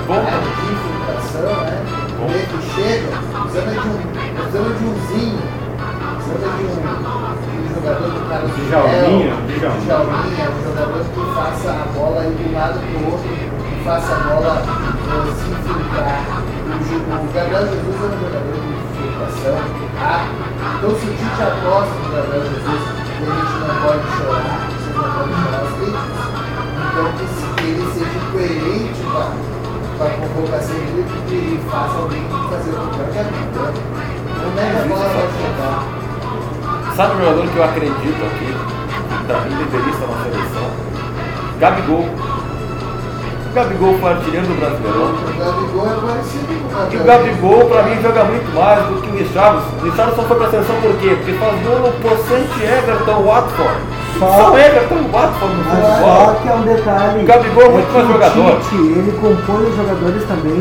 Ponta. de infiltração, né? Um meio que chega, precisando de um, precisando de um zinho, precisando de um jogador do Djalminha, Miguel, Djalminha. Djalminha, um jogador que faça a bola ir de um lado para o outro, que faça a bola eh, se infiltrar. O, Gabriel Jesus é um jogador de infiltração, rápido. Então se o Tite aposta no Gabriel Jesus, e a gente não pode chorar, vocês não podem chorar os críticos, então que, se- que ele seja coerente com a, a convocação dele, que ele faça alguém fazer o que é bom. Não nega a bola vai chegar. Sabe o jogador que eu acredito aqui, que pra mim deveria estar na seleção? Gabigol. Gabigol foi artilheiro do Brasileirão. O Gabigol é parecido com o E o Gabigol, pra mim, joga muito mais do que o Richarlison. O Richarlison foi pra seleção por quê? Porque faz gol no Poçante Everton Watford. Só- Só Everton Watford no Mas só futebol. que é um detalhe. O Gabigol é muito que mais o jogador. Tite, ele compõe os jogadores também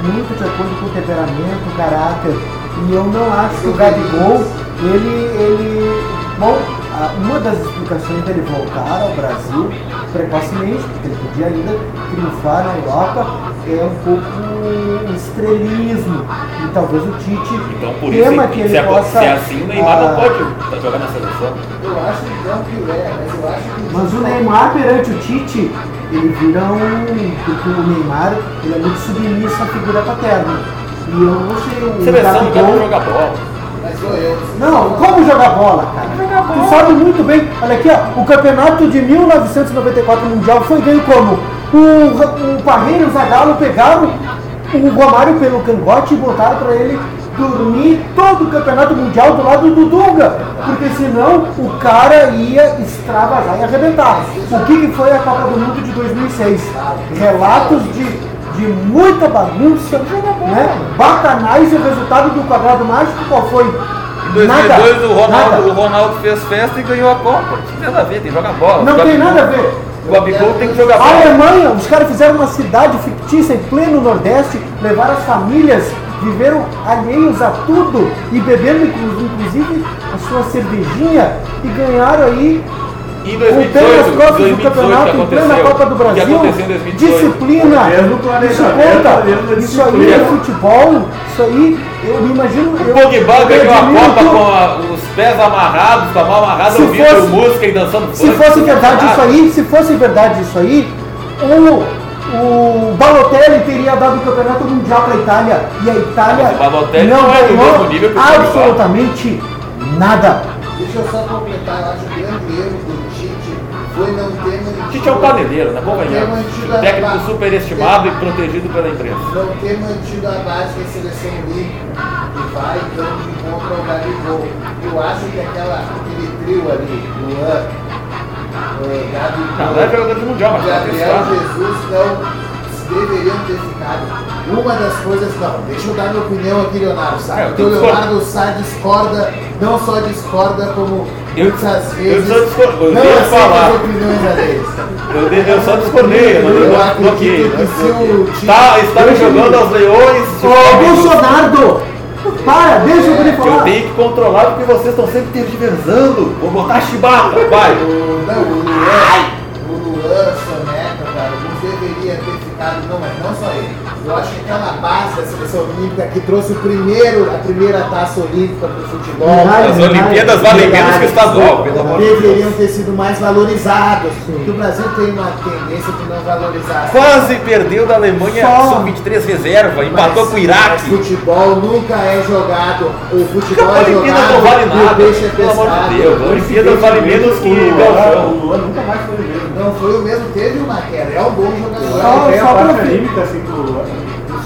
muito de acordo com o temperamento, o caráter. E eu não acho que o Gabigol, ele, ele. Bom, uma das explicações dele voltar ao Brasil precocemente, porque ele podia ainda triunfar na Europa, é um pouco o estrelismo. E talvez o Tite Então, por isso, tema que se, ele é, possa. se é assim, o Neymar ah, não pode jogar na seleção. Eu acho então que é, mas eu acho que. Mas o Neymar perante o Tite, ele vira um. Porque o Neymar ele é muito submisso à figura paterna. E eu não sei o Seleção não jogar bola. Mas sou eu. Não, como jogar bola, cara? Tu sabe muito bem. Olha aqui, ó. O campeonato de 1994 Mundial foi ganho como? O, o Parreira e o Zagallo pegaram o Romário pelo cangote e botaram para ele dormir todo o campeonato mundial do lado do Dunga, porque senão o cara ia extravasar e arrebentar. O que, que foi a Copa do Mundo de 2006? Relatos de, de muita bagunça, né? bacanais e o resultado do quadrado mágico qual foi? Em 2002 Nada, o, Ronaldo, nada. o Ronaldo fez festa e ganhou a Copa. Não tem nada a ver, tem que jogar bola. Não tem nada a ver. O Gabigol tem que jogar A bola. Alemanha, os caras fizeram uma cidade fictícia em pleno Nordeste, levaram as famílias, viveram alheios a tudo e bebendo inclu- inclusive a sua cervejinha e ganharam aí Em o pé nas 2018, costas do 2018 campeonato em plena. Copa do Brasil. aconteceu em 2018? Disciplina. Isso conta. Isso aí é futebol. Isso aí, eu me imagino. O Pogba ganhou a Copa com a- os pés amarrados, com a mão amarrada, Se ouvindo fosse- música e dançando Se funk. fosse verdade isso aí, se fosse verdade isso aí, o, o Balotelli teria dado o campeonato mundial para a Itália e a Itália Mas não não é do ganhou mesmo nível que o Pogba. absolutamente nada. Deixa eu só completar, eu acho que grande erro do Mantido. Tite é um paneleiro, né? Convenhamos. A Técnico base- superestimado e protegido pela imprensa. Não ter mantido a base da seleção olímpica que vai então de encontro ao Gabigol. Eu acho que aquela, aquele trio ali, Luan, eh, Não, não é Gabigol, jogador de mundial, mas tá Gabriel. Jesus não deveriam ter ficado. Uma das coisas, não, deixa eu dar minha opinião aqui, Leonardo Sá. É, o. Leonardo Sá discorda, não só discorda, como Eu- muitas eu só discordo, eu não aceita falar. as opiniões alheias. Eu, de- eu só discordei, eu não Eu eu bloqueei. Tá, está me jogando aos leões. Ô injusta. Bolsonaro! Para, deixa eu ele Que eu falar. tenho que controlar porque vocês estão sempre tergiversando. Vou botar chibata, vai. O, não, o Luan, o Luan, Soneca, cara, não deveria ter ficado, não, mas não só ele. Eu acho que aquela base da seleção olímpica que trouxe o primeiro, a primeira taça olímpica para o futebol. Medalha, As. Olimpíadas valem menos que o estadual, pelo amor de Deus. deveriam ter sido mais valorizados. Porque o Brasil tem uma tendência de não valorizar. Quase perdeu da Alemanha Só. sub-23 reserva, empatou Mas- com o mas Iraque. futebol nunca é jogado. O futebol A é Olimpíada jogado não vale o nada, peixe é pelo amor de. Deus. A Olimpíada vale menos que o o Luan nunca mais foi o mesmo. Não foi o mesmo, teve uma queda. É um bom jogador. Só- a só pra- anímica assim.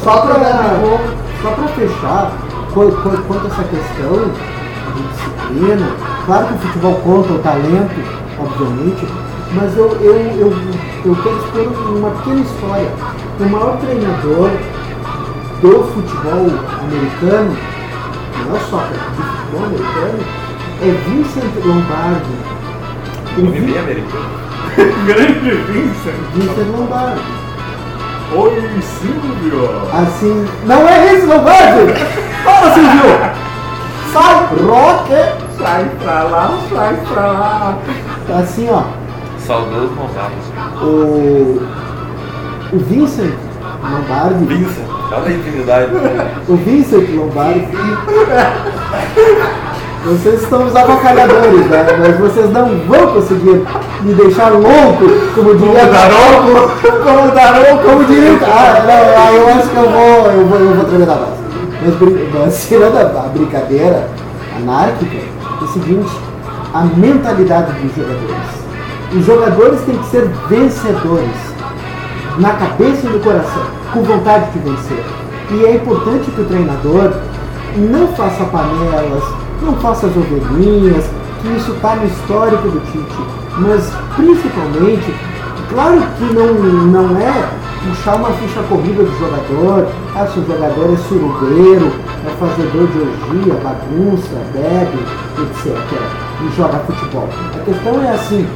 Só pra só pra fechar, qu- qu- quanto a essa questão de disciplina, claro que o futebol conta o talento, obviamente, mas eu, eu, eu, eu quero expor uma pequena história. O maior treinador do futebol americano, não é só do futebol americano, é Vincent Lombardi. O Vin- bem americano. Grande Vincent. Vincent Lombardi. Oi, Silvio. Assim, não é isso, Lombardi! Fala, Silvio! Sai, rock! Sai pra lá, sai pra lá. Assim, ó, Saudoso Lombardi. o, o Vincent Lombardi, Vincent, olha a infinidade. o Vincent Lombardi, vocês estão os avacalhadores, né? Mas vocês não vão conseguir me deixar louco, como diria Daronco, como Daronco, como diria. Ah, não, ah, eu acho que eu vou, eu vou, eu vou tremer da base. Mas, mas tirando a brincadeira anárquica, é o seguinte, a mentalidade dos jogadores. Os jogadores têm que ser vencedores na cabeça e no coração, com vontade de vencer. E é importante que o treinador não faça panelas, não faça as ovelhinhas, que isso está no histórico do Tite. Mas principalmente, claro que não, não é puxar uma ficha corrida do jogador, ah, se o jogador é surubeiro, é fazedor de orgia, bagunça, bebe, etc. E joga futebol. A questão é assim,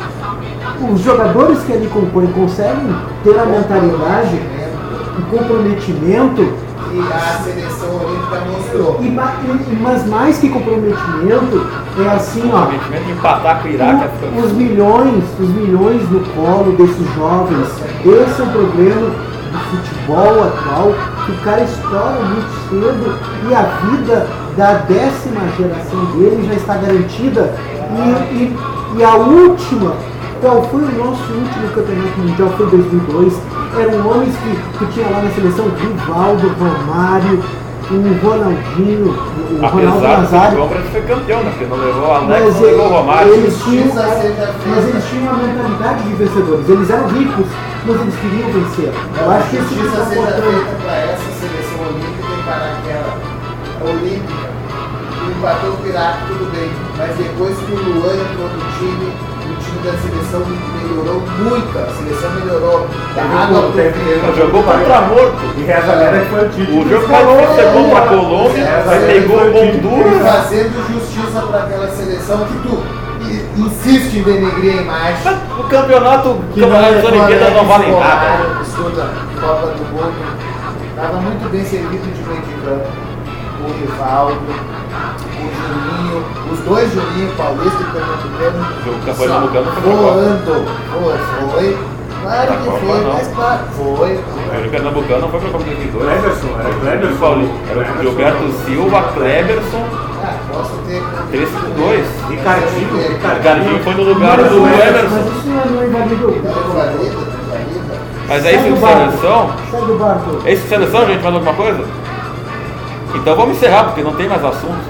os jogadores que ali compõem conseguem ter a mentalidade, o comprometimento, E a seleção olímpica mostrou. e, ma- mas mais que comprometimento, é assim, ó, Comprometimento em empatar com o Iraque. é o- os milhões, os milhões no colo desses jovens. Esse é o problema do futebol atual, que o cara estoura muito cedo e a vida da décima geração dele já está garantida. E, e, e a última, qual foi o nosso último campeonato mundial? Foi 2002. Eram homens que, que tinha lá na seleção Rivaldo, Romário, o Ronaldinho, o Ronaldo Apesar do Nazário. Parece que foi campeão, né? Porque não levou o Alex, Mas não levou o Romário. eles tinham, mas eles tinham uma mentalidade de vencedores. Eles eram ricos, mas eles queriam vencer. Eu A acho que isso que justiça está faltando. para essa seleção olímpica e para aquela olímpica. Empatou o Pirato, tudo bem. Mas depois que o Luan entrou no time, time da seleção melhorou muito. A seleção melhorou. Da água pro vinho. Jogou contra morto. E reza a lenda que foi o título. O jogo mais difícil é contra a Colômbia, mas pegou o Honduras. fazendo justiça para aquela seleção que tu insiste em denegrir a imagem. O campeonato, o Que não campeonato das é Olimpíadas não vale nada. Escuta, Copa do Mundo. Estava muito bem servido de meio de campo. O Rivaldo, o Juninho, os dois Juninho, Paulista e Pernambucano. O campeão só pernambucano foi Voando. Foi, foi. Claro que Copa, foi, não. mas claro, foi. O Pernambucano não foi pra Copa 2002. Cleberson, era o Cleberson. Paulinho. Era o Gilberto Silva, Cleberson, Ah, posso ter. 3-5-2. Ricardinho, O Ricardinho. Gardinho foi no lugar Mas, do mas Emerson. isso não é o valida. Mas é isso de o seleção? O. É isso de seleção, gente? Mais alguma coisa? Então vamos encerrar, porque não tem mais assunto.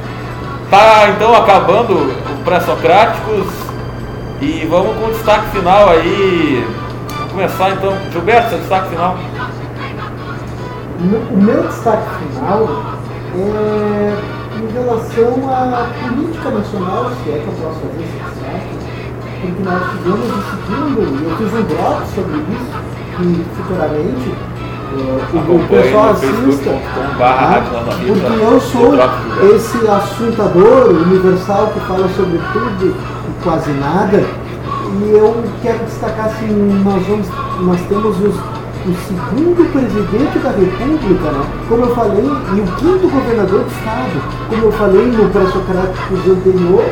Tá então acabando o pré-socráticos e vamos com o destaque final aí. Vamos começar então. Gilberto, seu destaque final. O meu destaque final é em relação à política nacional, se é que eu posso fazer esse destaque, porque nós tivemos o segundo, e eu fiz um blog sobre isso, que futuramente o- pessoal assista. tá? Porque eu sou esse assuntador universal que fala sobre tudo e quase nada. E eu quero destacar assim, nós, vamos, nós temos os, o segundo presidente da República, né? como eu falei, e o quinto governador do estado, como eu falei no pré-socrático anterior,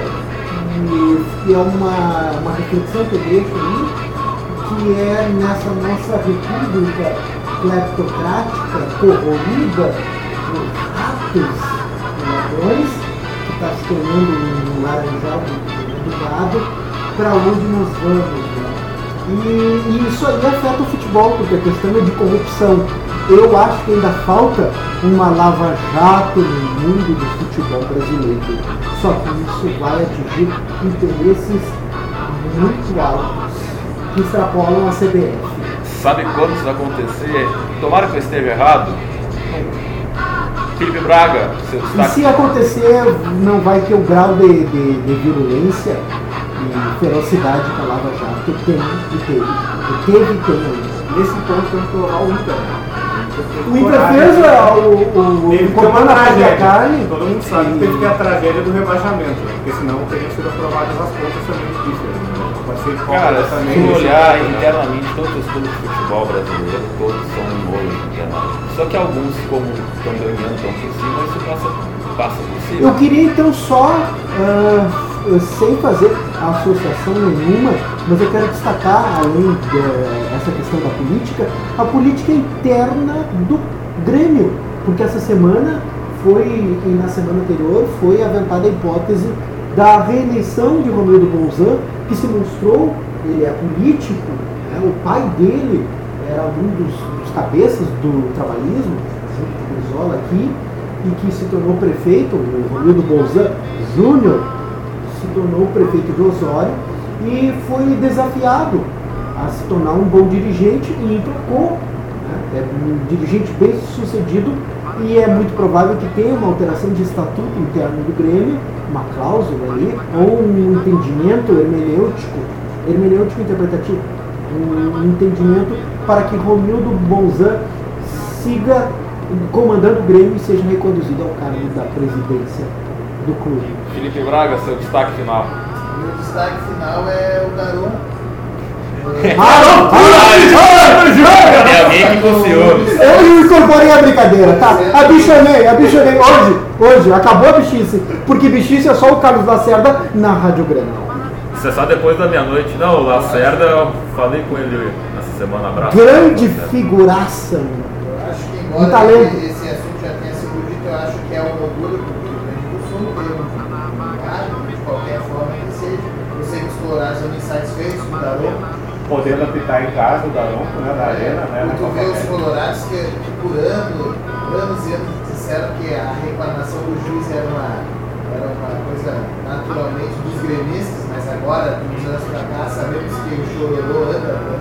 e, e é uma, uma reflexão que eu deixo aí, que é nessa nossa república cleptocrática, corroída por ratos e ladrões, que está se tornando um laranjal do, do gado, para onde nós vamos. Né? E, e isso aí afeta o futebol, porque a questão é de corrupção. Eu acho que ainda falta uma lava-jato no mundo do futebol brasileiro. Só que isso vai atingir interesses muito altos, que extrapolam a CBF. Sabe quando isso vai acontecer? Tomara que eu esteja errado. Felipe Braga, seu E destaque. se acontecer, não vai ter o grau de, de, de violência e ferocidade que a Lava Jato tem e teve. E teve e tem ainda. Nesse ponto temos que colocar o Inter. O Inter fez é, o, o, Teve o que ter uma cortando a própria tragédia. carne. Todo mundo sabe que teve que ter a tragédia do rebaixamento, porque senão teriam sido aprovadas as contas também difícil. Vai ser Cara, se olhar internamente, todos os clubes de futebol brasileiro, todos são um molho internamente. Só que alguns, como estão ganhando, estão por cima, isso passa, passa por cima. Eu queria então só, ah, sem fazer associação nenhuma, mas eu quero destacar, além dessa questão da política, a política interna do Grêmio. Porque essa semana foi, e na semana anterior, foi aventada a hipótese da reeleição de Romildo Bolzan, que se mostrou, ele é político, né? o pai dele era um dos, dos cabeças do trabalhismo, junto com o Brizola aqui, e que se tornou prefeito, o Romildo Bolzan Júnior, se tornou prefeito de Osório e foi desafiado a se tornar um bom dirigente e emplacou. Né? É um dirigente bem sucedido e é muito provável que tenha uma alteração de estatuto interno do Grêmio, uma cláusula ali, ou um entendimento hermenêutico, hermenêutico interpretativo, um entendimento para que Romildo Bolzan siga comandando o Grêmio e seja reconduzido ao cargo da presidência do clube. Felipe Braga, seu destaque final. Meu destaque final é o Daron. Tem alguém que ciúmes. Eu incorporei a brincadeira, tá? Abichonei, abichonei. Hoje, hoje, acabou a bichice. Porque bichice é só o Carlos Lacerda na Rádio Grenal. Você sabe depois da meia-noite. Não, o Lacerda, eu falei com ele nessa semana, abraço. Grande figuraça. Eu acho que Um embora talento. esse assunto já tenha sido dito, eu acho que é um orgulho para o Rio Grande do Sul um cargo, de qualquer forma que seja. Eu sei que os colorados são insatisfeitos com o Daron. Podendo apitar em casa o Daronco, né, da arena, né? E tu vê os colorados que, que por ano, anos e anos disseram que a reclamação do juiz era uma, era uma coisa naturalmente dos gremistas, mas agora, de uns anos pra cá, sabemos que o chororô anda, né?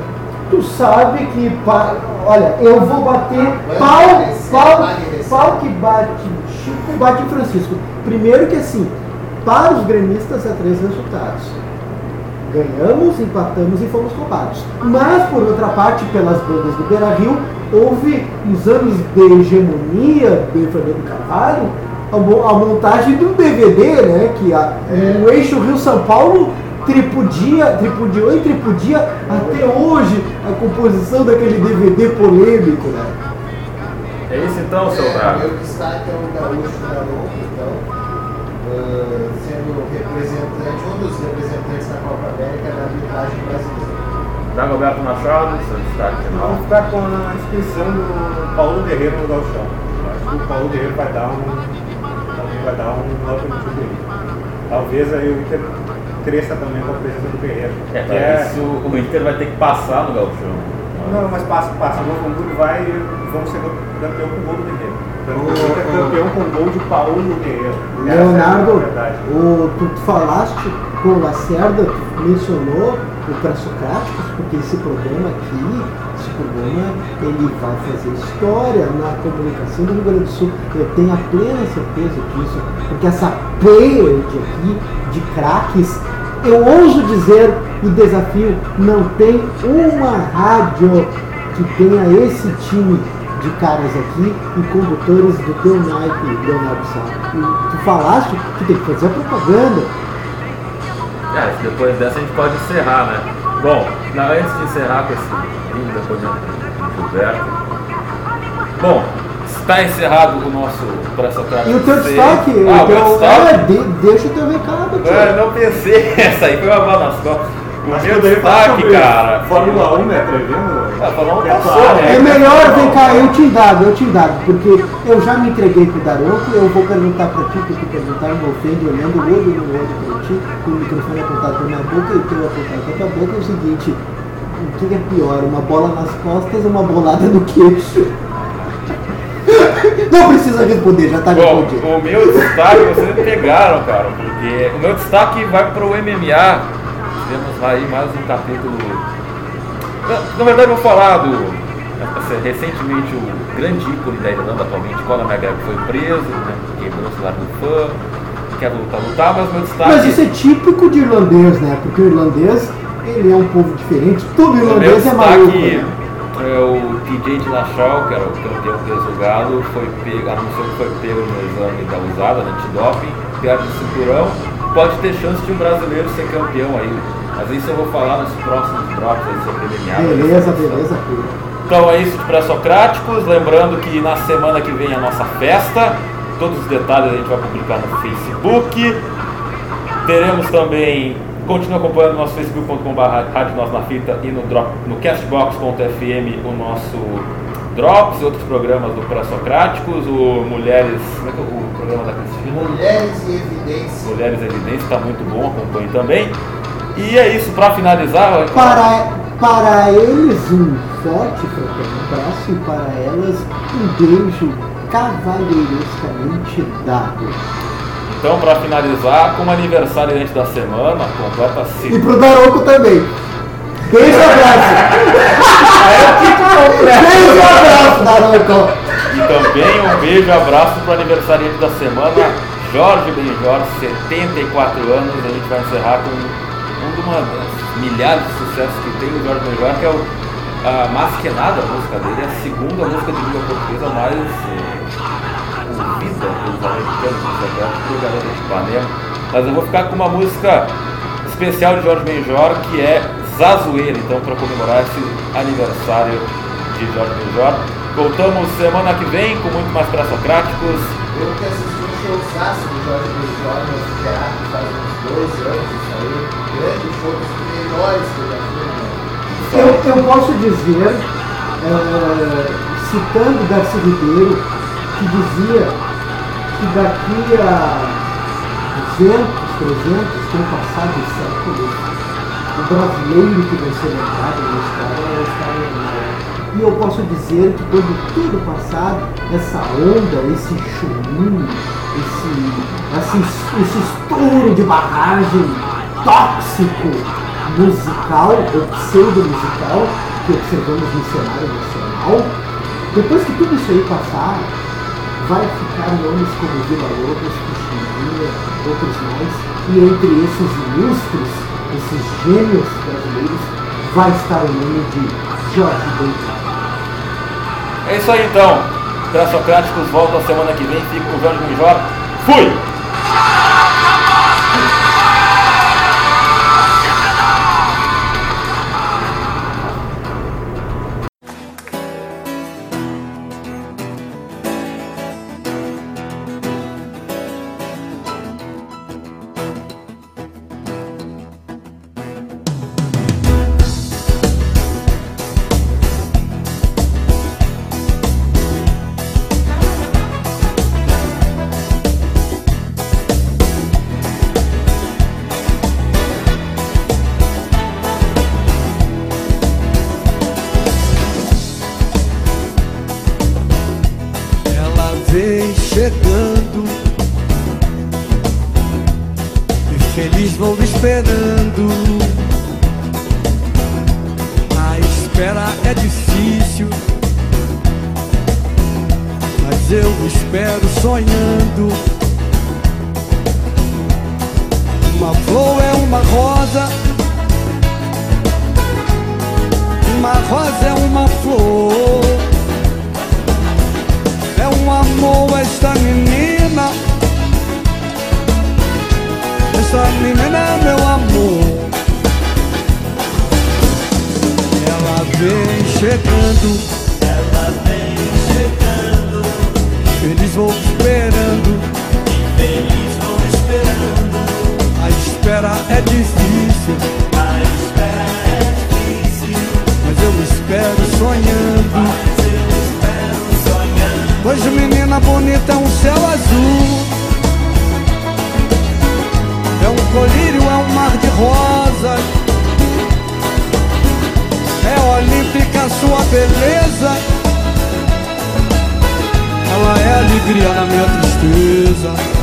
Tu sabe que, pa- olha, eu vou bater pau, pau, pau que bate Chico, bate Francisco. Primeiro que assim, para os gremistas há três resultados. Ganhamos, empatamos e fomos roubados. Mas, por outra parte, pelas bandas do Beira Rio, houve uns anos de hegemonia do Fernando Carvalho, a, mo- a montagem de um DVD, né? Que a, o eixo Rio-São Paulo tripudia, tripudiou e tripudia até hoje a composição daquele DVD polêmico, né? É isso então, seu É, Braga. meu destaque é o gaúcho Daronco, então, ah, sendo representante, um dos representantes da Copa América na arbitragem brasileira. Dagoberto Machado, seu destaque final. Vamos ficar com a inscrição do Paulo Guerreiro no Galchão. Acho que o Paulo Guerreiro vai dar um. Também vai dar um up no time dele. Talvez aí o Inter cresça também com a presença do Guerreiro. É, que talvez se o, o Inter vai ter que passar no Gauchão. Não, mas passa, passa. O Novo Hamburgo vai e vão ser campeão com gol do Guerreiro. Então, o é campeão com gol de Paulo Guerreiro. É Leonardo, o, tu falaste com o Lacerda, tu mencionou o pré-socráticos, porque esse programa aqui, esse programa, ele vai fazer história na comunicação do Rio Grande do Sul. Eu tenho a plena certeza disso, porque essa pleiade aqui de craques, eu ouso dizer e desafio, não tem uma rádio que tenha esse time de caras aqui e condutores do teu naipe, Leonardo Sá. E tu falaste que tem que fazer a propaganda. É, depois dessa a gente pode encerrar, né? Bom, na, antes de encerrar com esse lindo depoimento do Gilberto. Bom, está encerrado o nosso pré-socrático. E o teu destaque, Ah, o teu, destaque? é, de- deixa o teu recado, tio. É, não pensei, essa aí foi uma boa nas costas. O Acho meu que poderia falar destaque, cara. Fórmula 1, né? Prevendo. Ah, Fórmula 1 É passou, claro, né? É melhor, vem cá, eu te indado, eu te indado, porque eu já me entreguei pro Daronco, eu vou perguntar pra ti, porque perguntar eu me ofendo, olhando o olho no olho pra ti, com o microfone apontado pra minha boca e o teu apontado pra tua boca, é o seguinte, o que é pior, uma bola nas costas ou uma bolada no queixo? Não precisa responder, já tá Bom, respondido. o meu destaque, vocês me pegaram, cara, porque o meu destaque vai pro MMA. Temos aí mais um capítulo. Na, verdade, eu vou falar do. assim, Recentemente, o grande ícone da Irlanda atualmente, Conor McGregor, foi preso, né? Quebrou o celular do fã, quer lutar, lutar, mas meu destaque. Mas isso é típico de irlandês, né? Porque o irlandês, ele é um povo diferente, todo irlandês é maluco. né? é o TJ Dillashaw, que era o campeão peso galo, foi pego, anunciou que foi pego no exame da usada, né, antidoping, perde o cinturão, pode ter chance de um brasileiro ser campeão aí. Mas isso eu vou falar nos próximos drops aí sobre MMA. Beleza, beleza. Então é isso de pré-socráticos. Lembrando que na semana que vem é a nossa festa. Todos os detalhes a gente vai publicar no Facebook. Teremos também. Continue acompanhando no nosso facebook.com.br Rádio Nós na Fita e no, drop, no castbox.fm o nosso Drops e outros programas do Pré-Socráticos, o Mulheres. Como é que é o programa da Cristina? Mulheres em evidência. Mulheres Evidências, está muito bom, acompanhe também. E é isso, para finalizar. Para, para eles, um forte fraterno abraço e para elas, um beijo cavalheirescamente dado. Então, para finalizar, como aniversariante da semana, completa E pro Daronco também. Beijo abraço. Beijo e abraço, Daronco. E também um beijo e abraço para o aniversariante da semana, Jorge Benjor, 74 anos. A gente vai encerrar com um das milhares de sucessos que tem o Jorge Benjor, que é o, a Masquenada, a música dele, é a segunda música de língua portuguesa mais eh, ouvida pelos americanos, do Garota de Ipanema. Mas eu vou ficar com uma música especial de Jorge Benjor, que é Zazueira, então para comemorar esse aniversário de Jorge Benjor. Voltamos semana que vem com muito mais pré-socráticos. Eu que assisti Benjor no teatro faz uns dois anos, isso aí. Grande show dos melhores que eu já fui, né? Eu, eu posso dizer, eh, citando Darcy Ribeiro, que dizia que daqui a 200, 300, tem passado séculos, o brasileiro que vai ser lembrado na história é o Estado E eu posso dizer que quando tudo passar, essa onda, esse chuminho, esse, esse, esse estouro de barragem tóxico musical, ou pseudo-musical, que observamos no cenário nacional, depois que tudo isso aí passar, vai ficar nomes como Vila Lobos, Puxirinha, outros mais, e entre esses ilustres, esses gênios brasileiros, vai estar o nome de Jorge Ben. É isso aí então. Transocráticos voltam semana que vem. Fico com o Jorge Mijor. Fui! Difícil A espera é difícil. Mas eu espero sonhando. Pois menina bonita é um céu azul. É um colírio, é um mar de rosas. É olímpica sua beleza. Ela é alegria na minha tristeza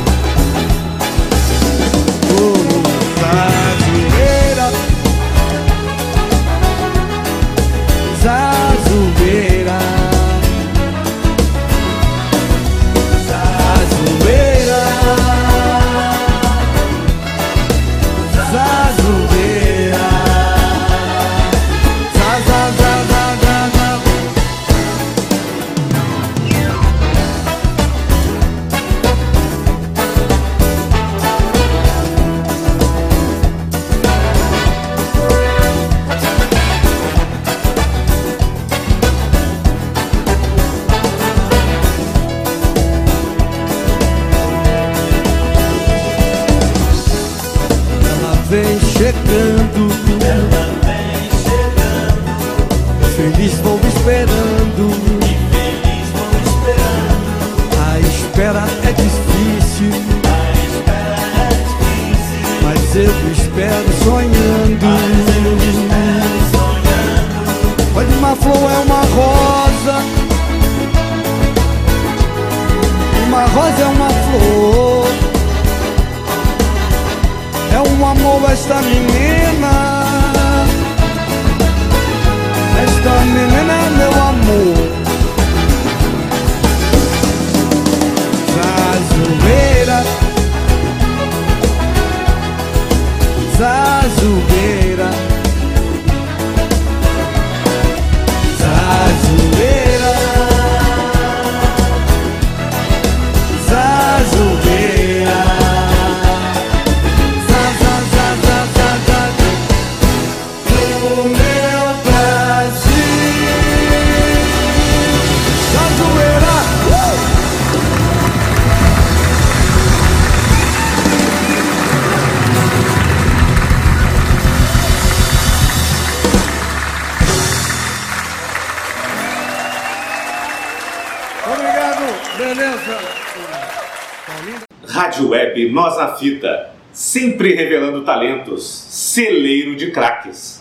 sempre revelando talentos, celeiro de craques.